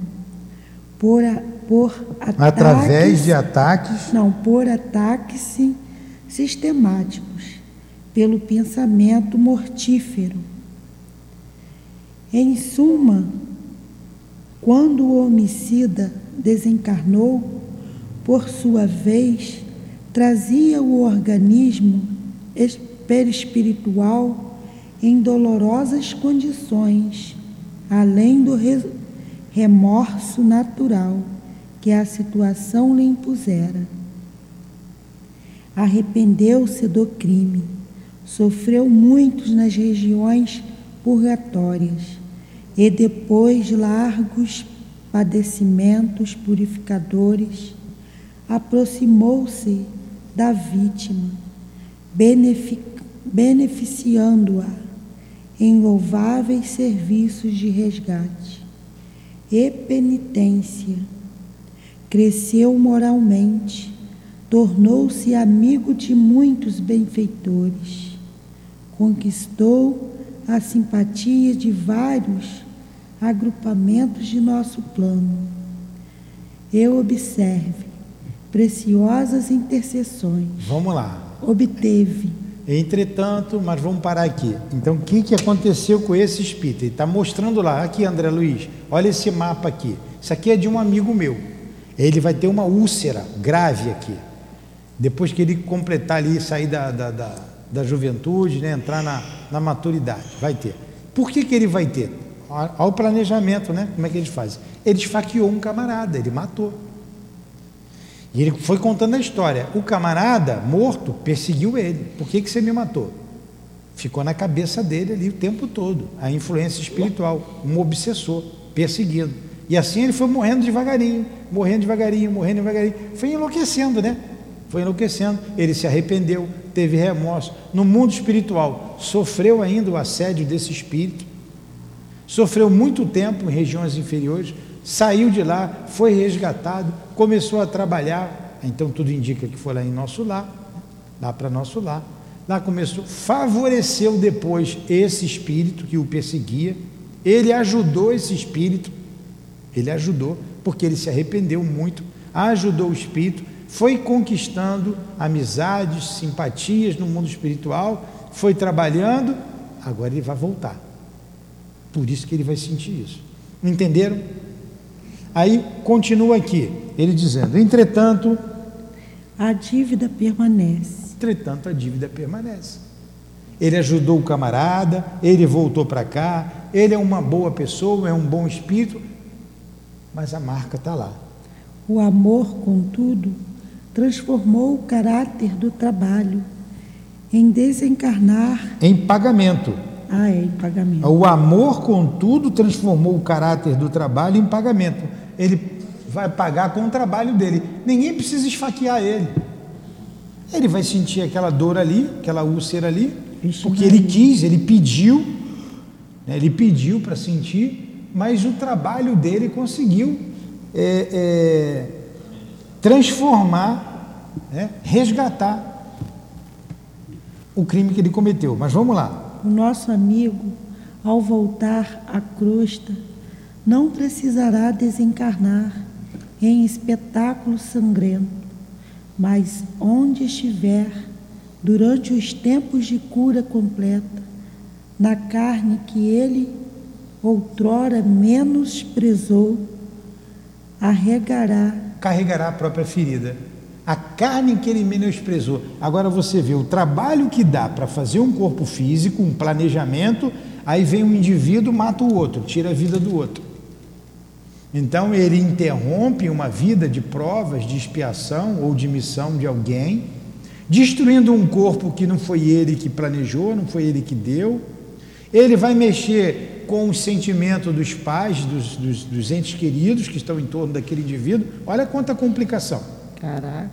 Speaker 2: por, a, por
Speaker 1: ataques, através de ataques,
Speaker 2: não, por ataques sistemáticos, pelo pensamento mortífero. Em suma, quando o homicida desencarnou, por sua vez, trazia o organismo perispiritual em dolorosas condições, além do remorso natural que a situação lhe impusera. Arrependeu-se do crime, sofreu muitos nas regiões purgatórias e depois largos padecimentos purificadores, aproximou-se da vítima, beneficiando beneficiando-a em louváveis serviços de resgate e penitência. Cresceu moralmente, tornou-se amigo de muitos benfeitores, conquistou a simpatia de vários agrupamentos de nosso plano. Eu observe preciosas intercessões.
Speaker 1: Vamos lá.
Speaker 2: Obteve
Speaker 1: Entretanto, mas vamos parar aqui. Então, o que, que aconteceu com esse espírito? Ele está mostrando lá, aqui, André Luiz, olha esse mapa aqui. Isso aqui é de um amigo meu. Ele vai ter uma úlcera grave aqui. Depois que ele completar ali, sair da, da, da, da juventude, né, entrar na, na maturidade, vai ter. Por que, que ele vai ter? Olha o planejamento, né? Como é que eles fazem? Ele esfaqueou um camarada, ele matou. E ele foi contando a história. O camarada morto perseguiu ele. Por que, que você me matou? Ficou na cabeça dele ali o tempo todo. A influência espiritual, um obsessor, perseguido. E assim ele foi morrendo devagarinho, morrendo devagarinho, morrendo devagarinho. Foi enlouquecendo, né? Foi enlouquecendo. Ele se arrependeu, teve remorso. No mundo espiritual, sofreu ainda o assédio desse espírito. Sofreu muito tempo em regiões inferiores, saiu de lá, foi resgatado, começou a trabalhar, então tudo indica que foi lá em nosso lar, lá para nosso lar. Lá começou, favoreceu depois esse espírito que o perseguia, ele ajudou esse espírito, ele ajudou, porque ele se arrependeu muito, ajudou o espírito, foi conquistando amizades, simpatias no mundo espiritual, foi trabalhando, agora ele vai voltar. Por isso que ele vai sentir isso. Entenderam? Aí continua aqui, ele dizendo: entretanto.
Speaker 2: A dívida permanece.
Speaker 1: Entretanto, a dívida permanece. Ele ajudou o camarada, ele voltou para cá, ele é uma boa pessoa, é um bom espírito, mas a marca está lá.
Speaker 2: O amor, contudo, transformou o caráter do trabalho em desencarnar.
Speaker 1: Em pagamento.
Speaker 2: Ah, é, em pagamento.
Speaker 1: O amor, contudo, transformou o caráter do trabalho em pagamento ele vai pagar com o trabalho dele. Ninguém precisa esfaquear ele. Ele vai sentir aquela dor ali, aquela úlcera ali, porque ele quis, ele pediu, né, ele pediu para sentir, mas o trabalho dele conseguiu é, é, transformar, né, resgatar o crime que ele cometeu. Mas vamos lá.
Speaker 2: O nosso amigo, ao voltar à crosta, não precisará desencarnar em espetáculo sangrento, mas onde estiver, durante os tempos de cura completa, na carne que ele outrora menosprezou, arregará.
Speaker 1: Carregará a própria ferida. A carne que ele menosprezou. Agora você vê o trabalho que dá para fazer um corpo físico, um planejamento, aí vem um indivíduo, mata o outro, tira a vida do outro. Então ele interrompe uma vida de provas, de expiação ou de missão de alguém, destruindo um corpo que não foi ele que planejou, não foi ele que deu. Ele vai mexer com o sentimento dos pais, dos, dos, dos entes queridos que estão em torno daquele indivíduo. Olha quanta complicação.
Speaker 2: Caraca.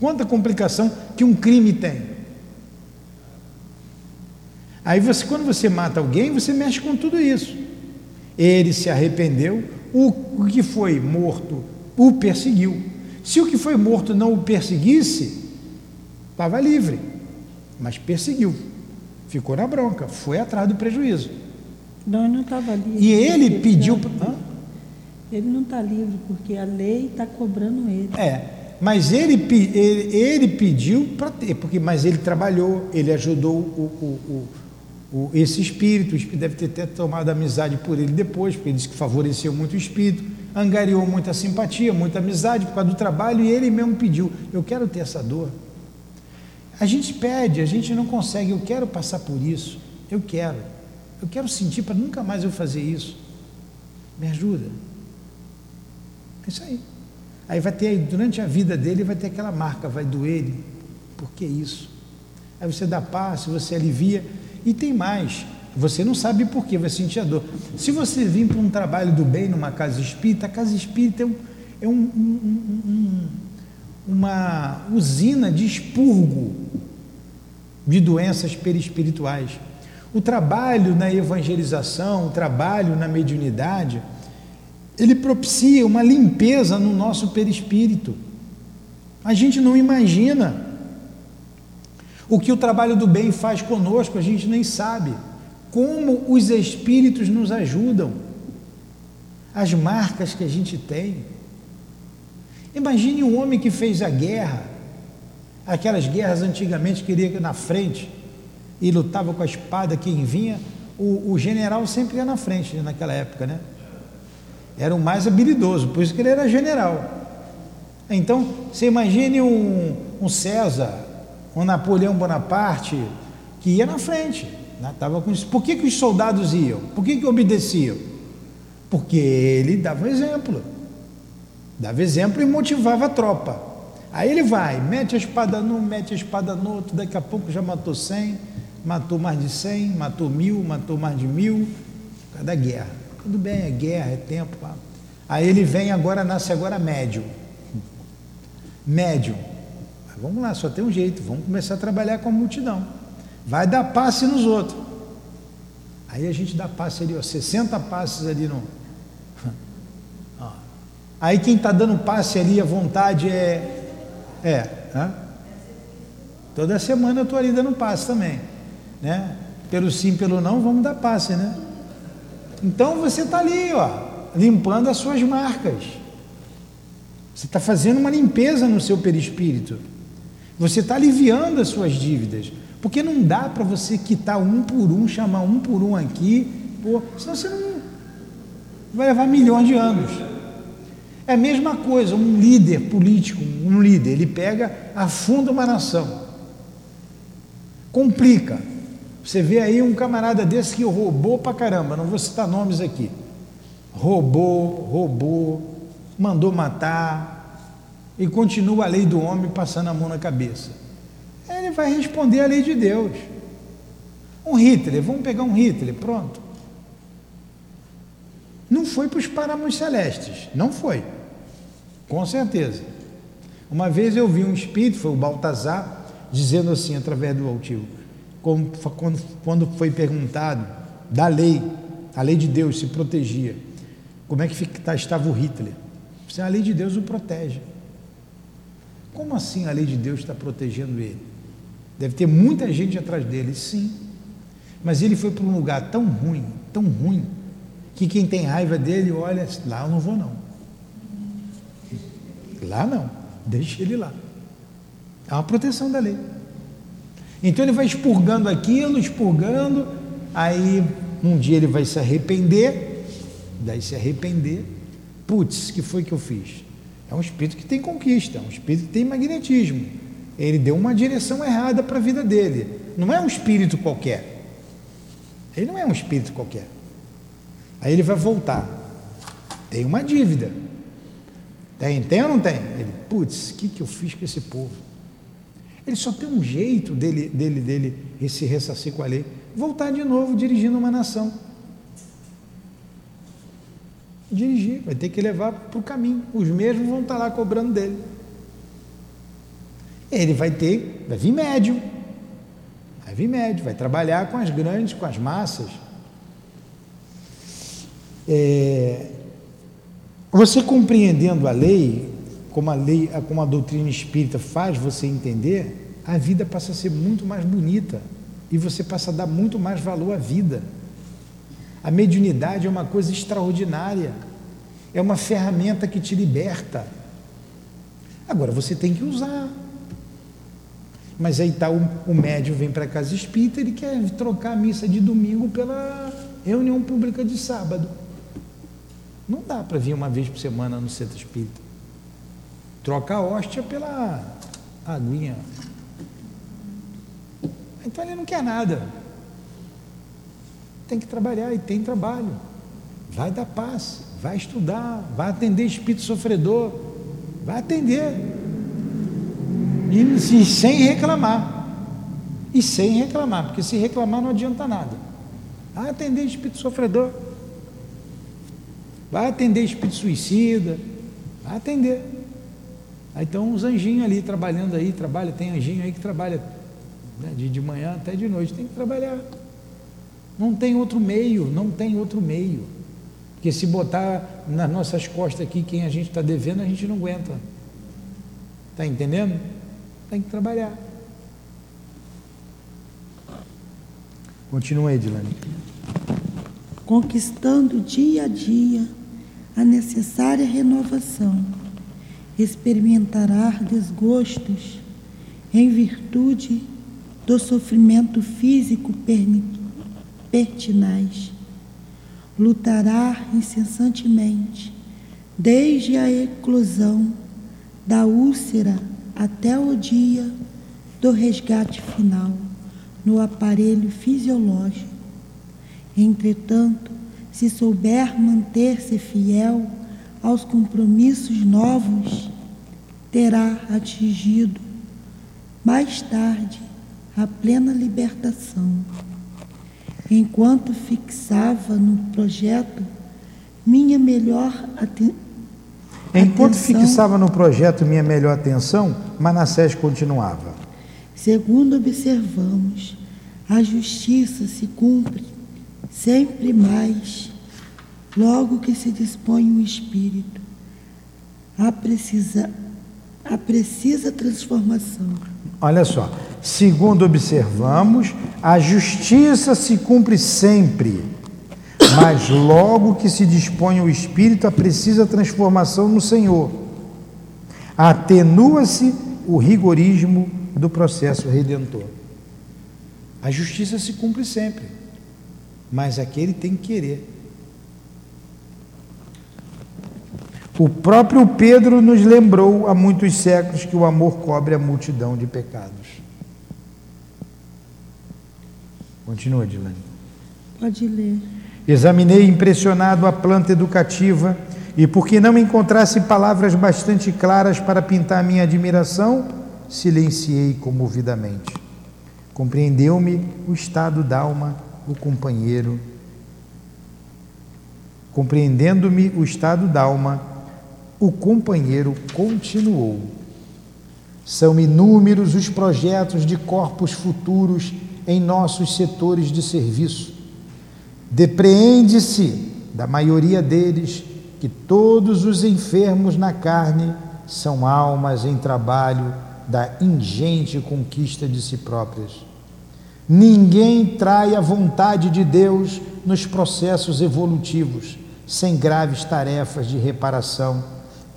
Speaker 1: Quanta complicação que um crime tem. Aí você, quando você mata alguém, você mexe com tudo isso. Ele se arrependeu, o, que foi morto o perseguiu. Se o que foi morto não o perseguisse, estava livre, mas perseguiu, ficou na bronca, foi atrás do prejuízo.
Speaker 2: Não, ele não estava livre.
Speaker 1: E ele pediu.
Speaker 2: Ele não está livre, porque a lei está cobrando ele.
Speaker 1: É, mas ele, ele, ele pediu para ter, porque, mas ele trabalhou, ele ajudou o, o, o o, esse espírito, o espírito deve ter até tomado amizade por ele depois, porque ele disse que favoreceu muito o espírito, angariou muita simpatia, muita amizade por causa do trabalho, e ele mesmo pediu: Eu quero ter essa dor. A gente pede, a gente não consegue, eu quero passar por isso, eu quero, eu quero sentir para nunca mais eu fazer isso. Me ajuda. É isso aí. Aí vai ter, durante a vida dele, vai ter aquela marca, vai doer. Por que isso? Aí você dá paz, você alivia. E tem mais, você não sabe por que vai sentir a dor. Se você vir para um trabalho do bem numa casa espírita, a casa espírita é, um, é um, um, uma usina de expurgo de doenças perispirituais. O trabalho na evangelização, o trabalho na mediunidade, ele propicia uma limpeza no nosso perispírito. A gente não imagina o que o trabalho do bem faz conosco, a gente nem sabe. Como os espíritos nos ajudam, as marcas que a gente tem. Imagine um homem que fez a guerra, aquelas guerras antigamente que iria na frente e lutava com a espada, quem vinha, o, o general sempre ia na frente naquela época, né? Era o mais habilidoso, por isso que ele era general. Então, você imagine um, um César, um Napoleão Bonaparte que ia na frente. Né? Tava com... Por que, que os soldados iam? Por que, que obedeciam? Porque ele dava exemplo. Dava exemplo e motivava a tropa. Aí ele vai, mete a espada num, mete a espada no outro, daqui a pouco já matou 100, matou mais de 100, matou mil, matou mais de mil, cada guerra. Tudo bem, é guerra, é tempo. Aí ele vem agora, nasce agora médium. Médium. Vamos lá, só tem um jeito, vamos começar a trabalhar com a multidão. Vai dar passe nos outros. Aí a gente dá passe ali, ó, 60 passes ali no. Aí quem está dando passe ali, a vontade é. É. Hã? Toda semana eu estou ali dando passe também. Né? Pelo sim, pelo não, vamos dar passe, né? Então você está ali, ó, limpando as suas marcas. Você está fazendo uma limpeza no seu perispírito. Você está aliviando as suas dívidas. Porque não dá para você quitar um por um, chamar um por um aqui, pô, senão você não vai levar milhões de anos. É a mesma coisa, um líder político, um líder, ele pega, afunda uma nação, complica. Você vê aí um camarada desse que roubou pra caramba, não vou citar nomes aqui. Roubou, roubou, mandou matar, e continua a lei do homem passando a mão na cabeça. Ele vai responder a lei de Deus. Um Hitler, vamos pegar um Hitler, pronto. Não foi para os paramos celestes, não foi, com certeza. Uma vez eu vi um espírito, foi o Baltazar, dizendo assim, através do altivo, quando foi perguntado da lei, a lei de Deus se protegia. Como é que tá, estava o Hitler? A lei de Deus o protege. Como assim a lei de Deus está protegendo ele? Deve ter muita gente atrás dele, sim. Mas ele foi para um lugar tão ruim, tão ruim, que quem tem raiva dele olha, lá eu não vou não. Lá não, deixa ele lá. É uma proteção da lei. Então ele vai expurgando aquilo, expurgando, aí um dia ele vai se arrepender, daí se arrepender, putz, que foi que eu fiz? É um espírito que tem conquista, é um espírito que tem magnetismo. Ele deu uma direção errada para a vida dele. Não é um espírito qualquer. Ele não é um espírito qualquer. Aí ele vai voltar. Tem uma dívida. Tem, tem ou não tem? Ele, putz, o que, que eu fiz com esse povo? Ele só tem um jeito dele, dele, dele se ressarcir com a lei. Voltar de novo dirigindo uma nação. Dirigir, vai ter que levar para o caminho. Os mesmos vão estar lá cobrando dele. Ele vai ter, vai vir médio. Vai vir médio, vai trabalhar com as grandes, com as massas. É, você compreendendo a lei, como a lei, como a doutrina espírita faz você entender, a vida passa a ser muito mais bonita e você passa a dar muito mais valor à vida. A mediunidade é uma coisa extraordinária, é uma ferramenta que te liberta. Agora você tem que usar. Mas aí tá o, o médium vem para a casa espírita, ele quer trocar a missa de domingo pela reunião pública de sábado. Não dá para vir uma vez por semana no centro espírita. Troca a hóstia pela aguinha. Então ele não quer nada. Tem que trabalhar e tem trabalho. Vai dar paz, vai estudar, vai atender espírito sofredor, vai atender. E, sem reclamar. E sem reclamar, porque se reclamar não adianta nada. Vai atender espírito sofredor. Vai atender espírito suicida. Vai atender. Aí estão os anjinhos ali trabalhando aí, trabalha, tem anjinho aí que trabalha né, de, de manhã até de noite, tem que trabalhar. Não tem outro meio, não tem outro meio. Porque se botar nas nossas costas aqui quem a gente está devendo, a gente não aguenta. Está entendendo? Tem que trabalhar. Continua aí, Dilane.
Speaker 2: Conquistando dia a dia a necessária renovação experimentará desgostos em virtude do sofrimento físico pertinaz. Lutará incessantemente, desde a eclosão da úlcera até o dia do resgate final no aparelho fisiológico. Entretanto, se souber manter-se fiel aos compromissos novos, terá atingido mais tarde a plena libertação. Enquanto fixava no projeto minha melhor atenção.
Speaker 1: Enquanto fixava no projeto minha melhor atenção, Manassés continuava.
Speaker 2: Segundo observamos, a justiça se cumpre sempre mais logo que se dispõe o espírito a precisa a precisa transformação.
Speaker 1: Olha só, segundo observamos, a justiça se cumpre sempre, mas logo que se dispõe o espírito a precisa transformação no Senhor. Atenua-se o rigorismo do processo redentor. A justiça se cumpre sempre, mas aquele tem que querer. O próprio Pedro nos lembrou há muitos séculos que o amor cobre a multidão de pecados. Continua, Dilane.
Speaker 2: Pode ler.
Speaker 1: Examinei impressionado a planta educativa e, porque não encontrasse palavras bastante claras para pintar minha admiração, silenciei comovidamente. Compreendeu-me o estado da alma, o companheiro. Compreendendo-me o estado da alma, o companheiro continuou. São inúmeros os projetos de corpos futuros em nossos setores de serviço. Depreende-se da maioria deles que todos os enfermos na carne são almas em trabalho da ingente conquista de si próprias. Ninguém trai a vontade de Deus nos processos evolutivos, sem graves tarefas de reparação.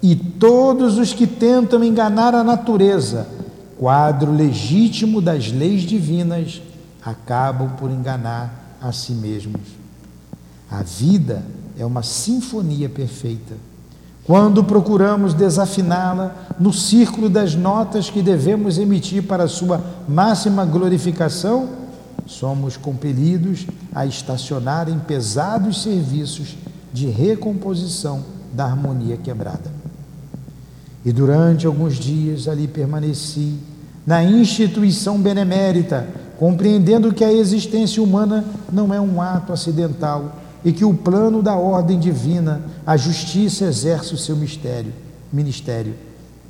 Speaker 1: E todos os que tentam enganar a natureza, quadro legítimo das leis divinas, acabam por enganar a si mesmos. A vida é uma sinfonia perfeita. Quando procuramos desafiná-la no círculo das notas que devemos emitir para sua máxima glorificação, somos compelidos a estacionar em pesados serviços de recomposição da harmonia quebrada. E durante alguns dias ali permaneci, na instituição benemérita, compreendendo que a existência humana não é um ato acidental e que o plano da ordem divina, a justiça exerce o seu mistério, ministério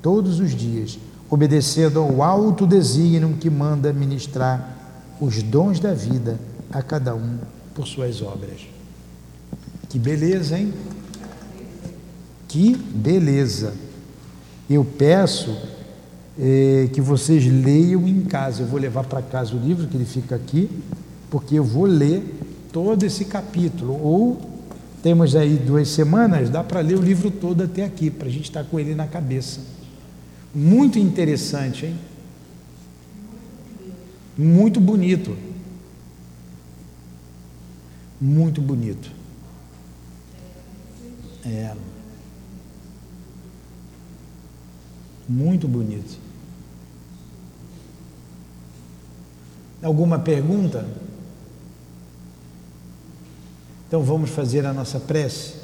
Speaker 1: todos os dias, obedecendo ao alto desígnio que manda ministrar os dons da vida a cada um por suas obras. Que beleza, hein? Que beleza. Eu peço eh, que vocês leiam em casa. Eu vou levar para casa o livro, que ele fica aqui, porque eu vou ler todo esse capítulo. Ou temos aí duas semanas, dá para ler o livro todo até aqui, para a gente estar tá com ele na cabeça. Muito interessante, hein? Muito bonito. Muito bonito. É. Muito bonito. Alguma pergunta? Então vamos fazer a nossa prece.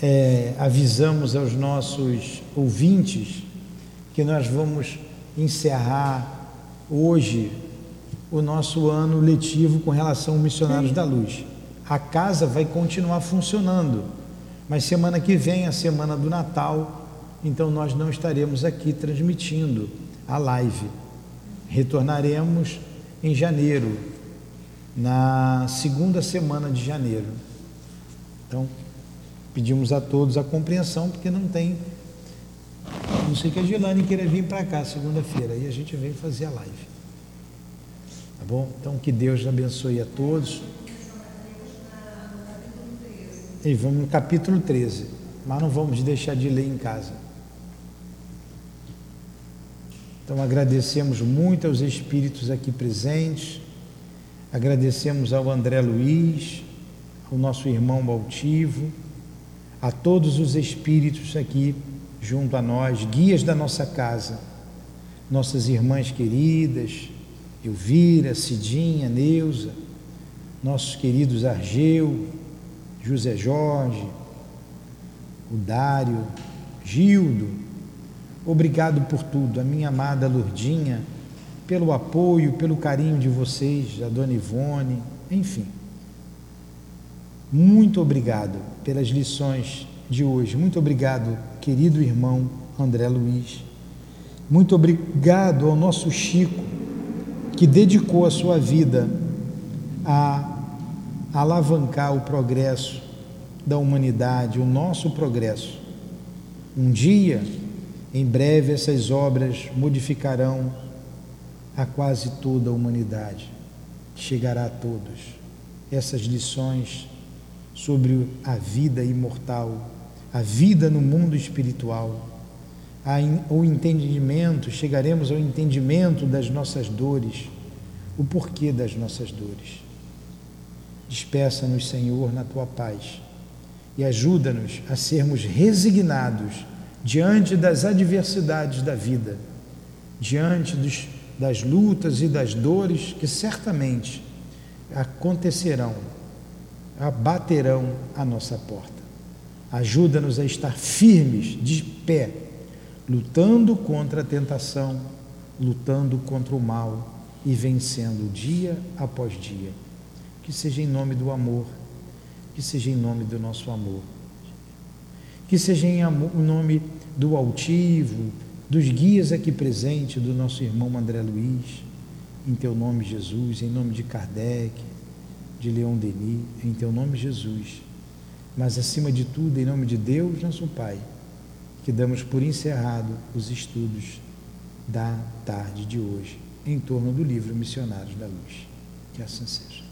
Speaker 1: É, avisamos aos nossos ouvintes que nós vamos encerrar hoje o nosso ano letivo com relação aos missionários da luz. A casa vai continuar funcionando, mas semana que vem, a semana do Natal, então nós não estaremos aqui transmitindo a live. Retornaremos em janeiro, na segunda semana de janeiro. Então, pedimos a todos a compreensão, porque não tem. Não sei que a Gilane queira vir para cá segunda-feira, aí a gente vem fazer a live. Tá bom? Então, que Deus abençoe a todos. E vamos no capítulo 13, mas não vamos deixar de ler em casa. Então, agradecemos muito aos espíritos aqui presentes. Agradecemos ao André Luiz, ao nosso irmão Baltivo, a todos os espíritos aqui junto a nós, guias da nossa casa, nossas irmãs queridas, Elvira, Cidinha, Neuza, nossos queridos Argeu, José Jorge, o Dário, Gildo, obrigado por tudo, a minha amada Lourdinha, pelo apoio, pelo carinho de vocês, a dona Ivone, enfim. Muito obrigado pelas lições de hoje. Muito obrigado, querido irmão André Luiz. Muito obrigado ao nosso Chico, que dedicou a sua vida a alavancar o progresso da humanidade, o nosso progresso. Um dia, em breve, essas obras modificarão a quase toda a humanidade, chegará a todos. Essas lições sobre a vida imortal, a vida no mundo espiritual, o entendimento, chegaremos ao entendimento das nossas dores, o porquê das nossas dores. Despeça-nos, Senhor, na tua paz e ajuda-nos a sermos resignados diante das adversidades da vida, diante dos das lutas e das dores que certamente acontecerão, abaterão a nossa porta. Ajuda-nos a estar firmes, de pé, lutando contra a tentação, lutando contra o mal e vencendo dia após dia. Que seja em nome do amor, que seja em nome do nosso amor, que seja em nome do altivo, dos guias aqui presentes, do nosso irmão André Luiz, em teu nome, Jesus, em nome de Kardec, de Leon Denis, em teu nome, Jesus, mas acima de tudo, em nome de Deus, nosso Pai, que damos por encerrado os estudos da tarde de hoje em torno do livro Missionários da Luz. Que assim seja.